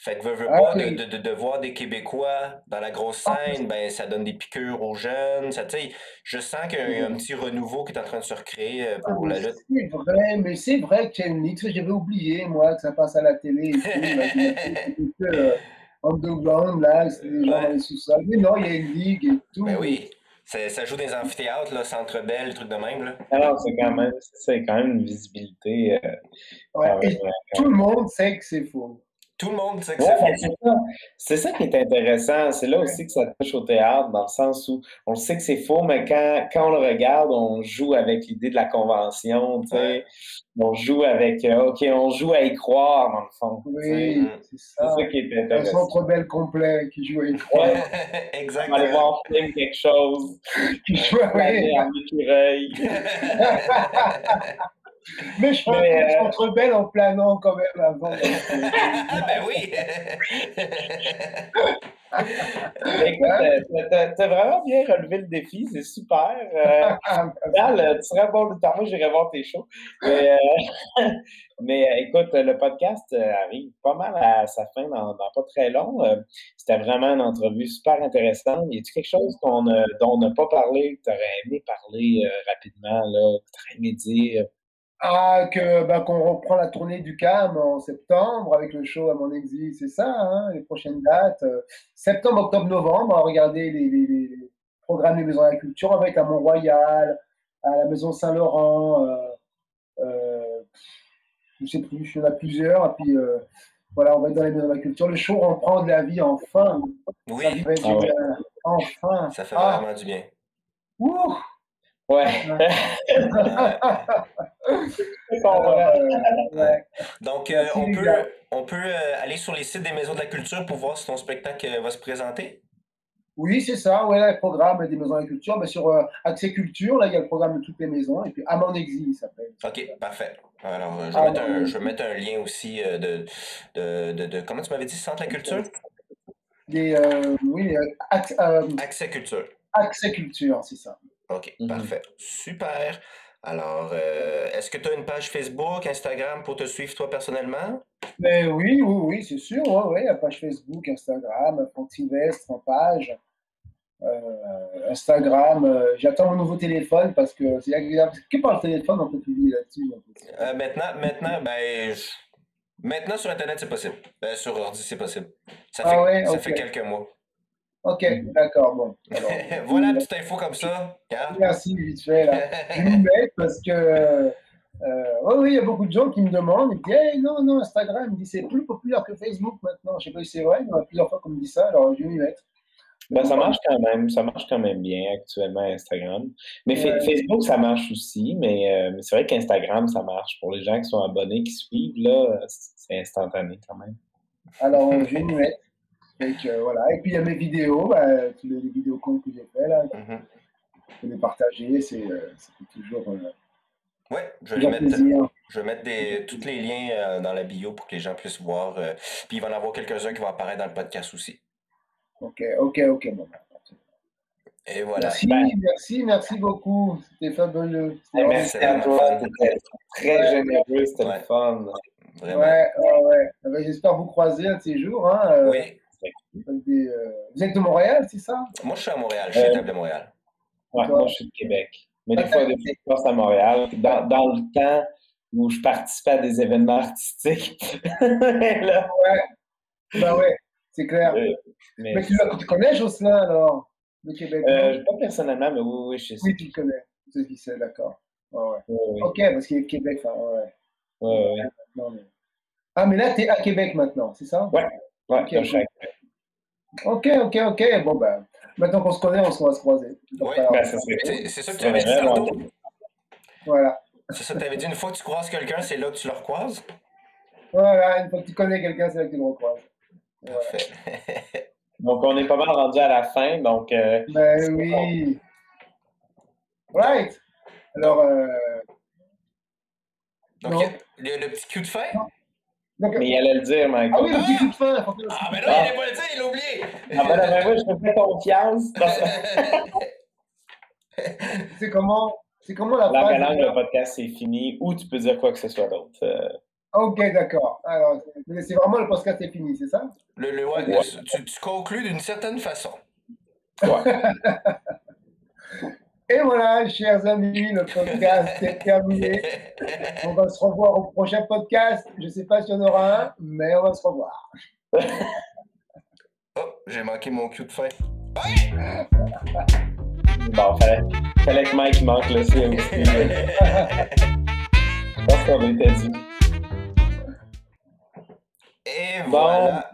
Fait que veux, veux ah pas, de, de, de, voir des Québécois dans la grosse ah, scène, ben ça donne des piqûres aux jeunes. Ça, je sens qu'il y a un, petit renouveau qui est en train de se recréer euh, pour la lutte. C'est vrai, mais c'est vrai qu'il y a une ligue. J'avais oublié, moi, que ça passe à la télé et tout. euh, underground, là, c'est des gens. Mais non, il y a une ligue et tout. Ben oui. Ça joue des amphithéâtres, là, Centre Bell, des trucs de même. Là. Alors, c'est quand même, c'est quand même une visibilité. Euh, ouais, et tout le monde sait que c'est faux. Tout le monde sait que c'est faux. C'est ça. qui est intéressant. C'est là aussi que ça touche au théâtre, dans le sens où on sait que c'est faux, mais quand, quand on le regarde, on joue avec l'idée de la convention. Tu sais. On joue avec. Euh, OK, on joue à y croire, dans le fond. Oui, c'est ça. C'est ça qui est intéressant. Un centre belle complet qui joue à y croire. Exactement. On va aller voir film quelque chose. qui joue à un écureuil. Mais je pense euh... belle en planant quand même avant. ben oui! Écoute, t'as as vraiment bien relevé le défi, c'est super. Euh, tu serais bon le temps, moi j'irai voir tes shows. Mais, euh, mais euh, écoute, le podcast arrive pas mal à sa fin dans, pas très long. C'était vraiment une entrevue super intéressante. Y a-t-il quelque chose dont on n'a pas parlé, que tu aurais aimé parler rapidement, là, que tu aurais aimé dire? Ah, que ben, qu'on reprend la tournée du CAM en septembre avec le show à mon exil, c'est ça, hein, les prochaines dates. Euh, septembre, octobre, novembre, on va regarder les, les, les, programmes des maisons de la culture. On va être à Mont-Royal, à la maison Saint-Laurent, euh, euh, je ne sais plus, il y en a plusieurs. Et puis euh, voilà, on va être dans les maisons de la culture. Le show reprend de la vie enfin. Oui, ça ah enfin. Ça fait vraiment du bien. Ouh Ouais. Donc, euh, on peut, on peut euh, aller sur les sites des Maisons de la Culture pour voir si ton spectacle euh, va se présenter? Oui, c'est ça. Ouais, le programme des Maisons de la Culture. Mais sur Accès Culture, là, il y a le programme de toutes les maisons. Et puis, À mon exil, il s'appelle. OK, parfait. Alors, je vais, mettre, un, je vais mettre un lien aussi de, de, de, Comment tu m'avais dit, Centre de la Culture? Des, oui, Accès Culture. Accès Culture, c'est ça. OK, mmh parfait. Super. Alors, euh, est-ce que tu as une page Facebook, Instagram pour te suivre toi personnellement? Ben oui, oui, oui, c'est sûr. Oui, oui, la page Facebook, Instagram, Sylvestre en page. Euh, Instagram, euh, j'attends mon nouveau téléphone parce que c'est agréable. Que par le téléphone on peut publier là-dessus? maintenant, maintenant, ben, maintenant sur Internet, c'est possible. Ben, sur ordi, c'est possible. Ça, ah fait, ça fait quelques mois. Ok, d'accord, bon. voilà une petite info comme ça. Merci, vite fait. Là. Je me mets parce que. Euh, oui, il y a beaucoup de gens qui me demandent, ils disent non, non, Instagram, me dit c'est plus populaire que Facebook maintenant. Je sais pas si c'est vrai, mais il y a plusieurs fois qu'on me dit ça, alors je vais m'y mettre. Ben, ça marche quand même, ça marche quand même bien actuellement Instagram. Mais Facebook, ça marche aussi, mais, euh, mais c'est vrai qu'Instagram, ça marche. Pour les gens qui sont abonnés, qui suivent, là, c'est instantané quand même. Alors, je vais m'y mettre. Et, voilà. et puis il y a mes vidéos, bah, tous les, vidéos comptes que j'ai fait là. Mm Je les partager, c'est euh, toujours. Euh, ouais, je vais, mettre, je vais mettre des, tous les liens euh, dans la bio pour que les gens puissent voir. puis il va y en avoir quelques-uns qui vont apparaître dans le podcast aussi. Ok, ok, ok. Bon. Ben, et voilà. Merci, ben, merci, merci beaucoup. C'était fabuleux. Merci à toi. C'était très généreux, c'était le fun. Vraiment. Ouais, ouais, ouais. Ben, j'espère vous croiser un de ces jours. Hein, oui. Euh, vous êtes de Montréal, c'est ça? Moi, je suis à Montréal. Je suis établi à Montréal. Ouais, moi, je suis de Québec. Mais des fois, je passe à Montréal. Dans, dans, le temps où je participais à des événements artistiques. là... Ouais. Ben ouais, c'est clair. mais, tu, tu, connais Jocelyn, alors, de Québec? Euh, pas personnellement, mais oui, oui, je sais. Oui, tu le connais. Tu dis c'est d'accord. ouais. Ok, parce qu'il est de Québec, enfin, ouais. Ouais, ouais. Non, mais... Ah, mais là, tu es à Québec maintenant, c'est ça? Ouais. Ouais, ok, ok, ok, ok. Bon, ben, maintenant qu'on se connaît, on se va se croiser. Oui, ben, c'est ça que tu avais dit tantôt? Voilà. C'est ça que tu avais dit, une fois que tu croises quelqu'un, c'est là que tu le recroises? Voilà, une fois que tu connais quelqu'un, c'est là que tu le recroises. Parfait. donc, on est pas mal rendu à la fin, donc... Euh, ben oui. Right. Alors... Euh... Donc, le, le, petit cul de fin? Mais il allait le dire, Michael. ah oui, le petit coup de fin. faut que- Ah, mais non, il allait pas le dire, il l'a oublié. Ah ben, ben, moi, je te fais confiance. C'est comment, c'est comment la phrase langue, le podcast, c'est fini. Ou tu peux dire quoi que ce soit d'autre. Euh, Ok, d'accord. Alors, c'est c'est vraiment le podcast est fini, c'est ça? Le, le- ouais, Ouais. tu, tu conclus d'une certaine façon. ouais. Et voilà, chers amis, le podcast est terminé. On va se revoir au prochain podcast. Je ne sais pas s'il y en aura un, mais on va se revoir. Oh, j'ai manqué mon cue de fin. Bon, fallait, fallait que Mike manque le aussi. Je pense qu'on était dit. Et Bon. voilà.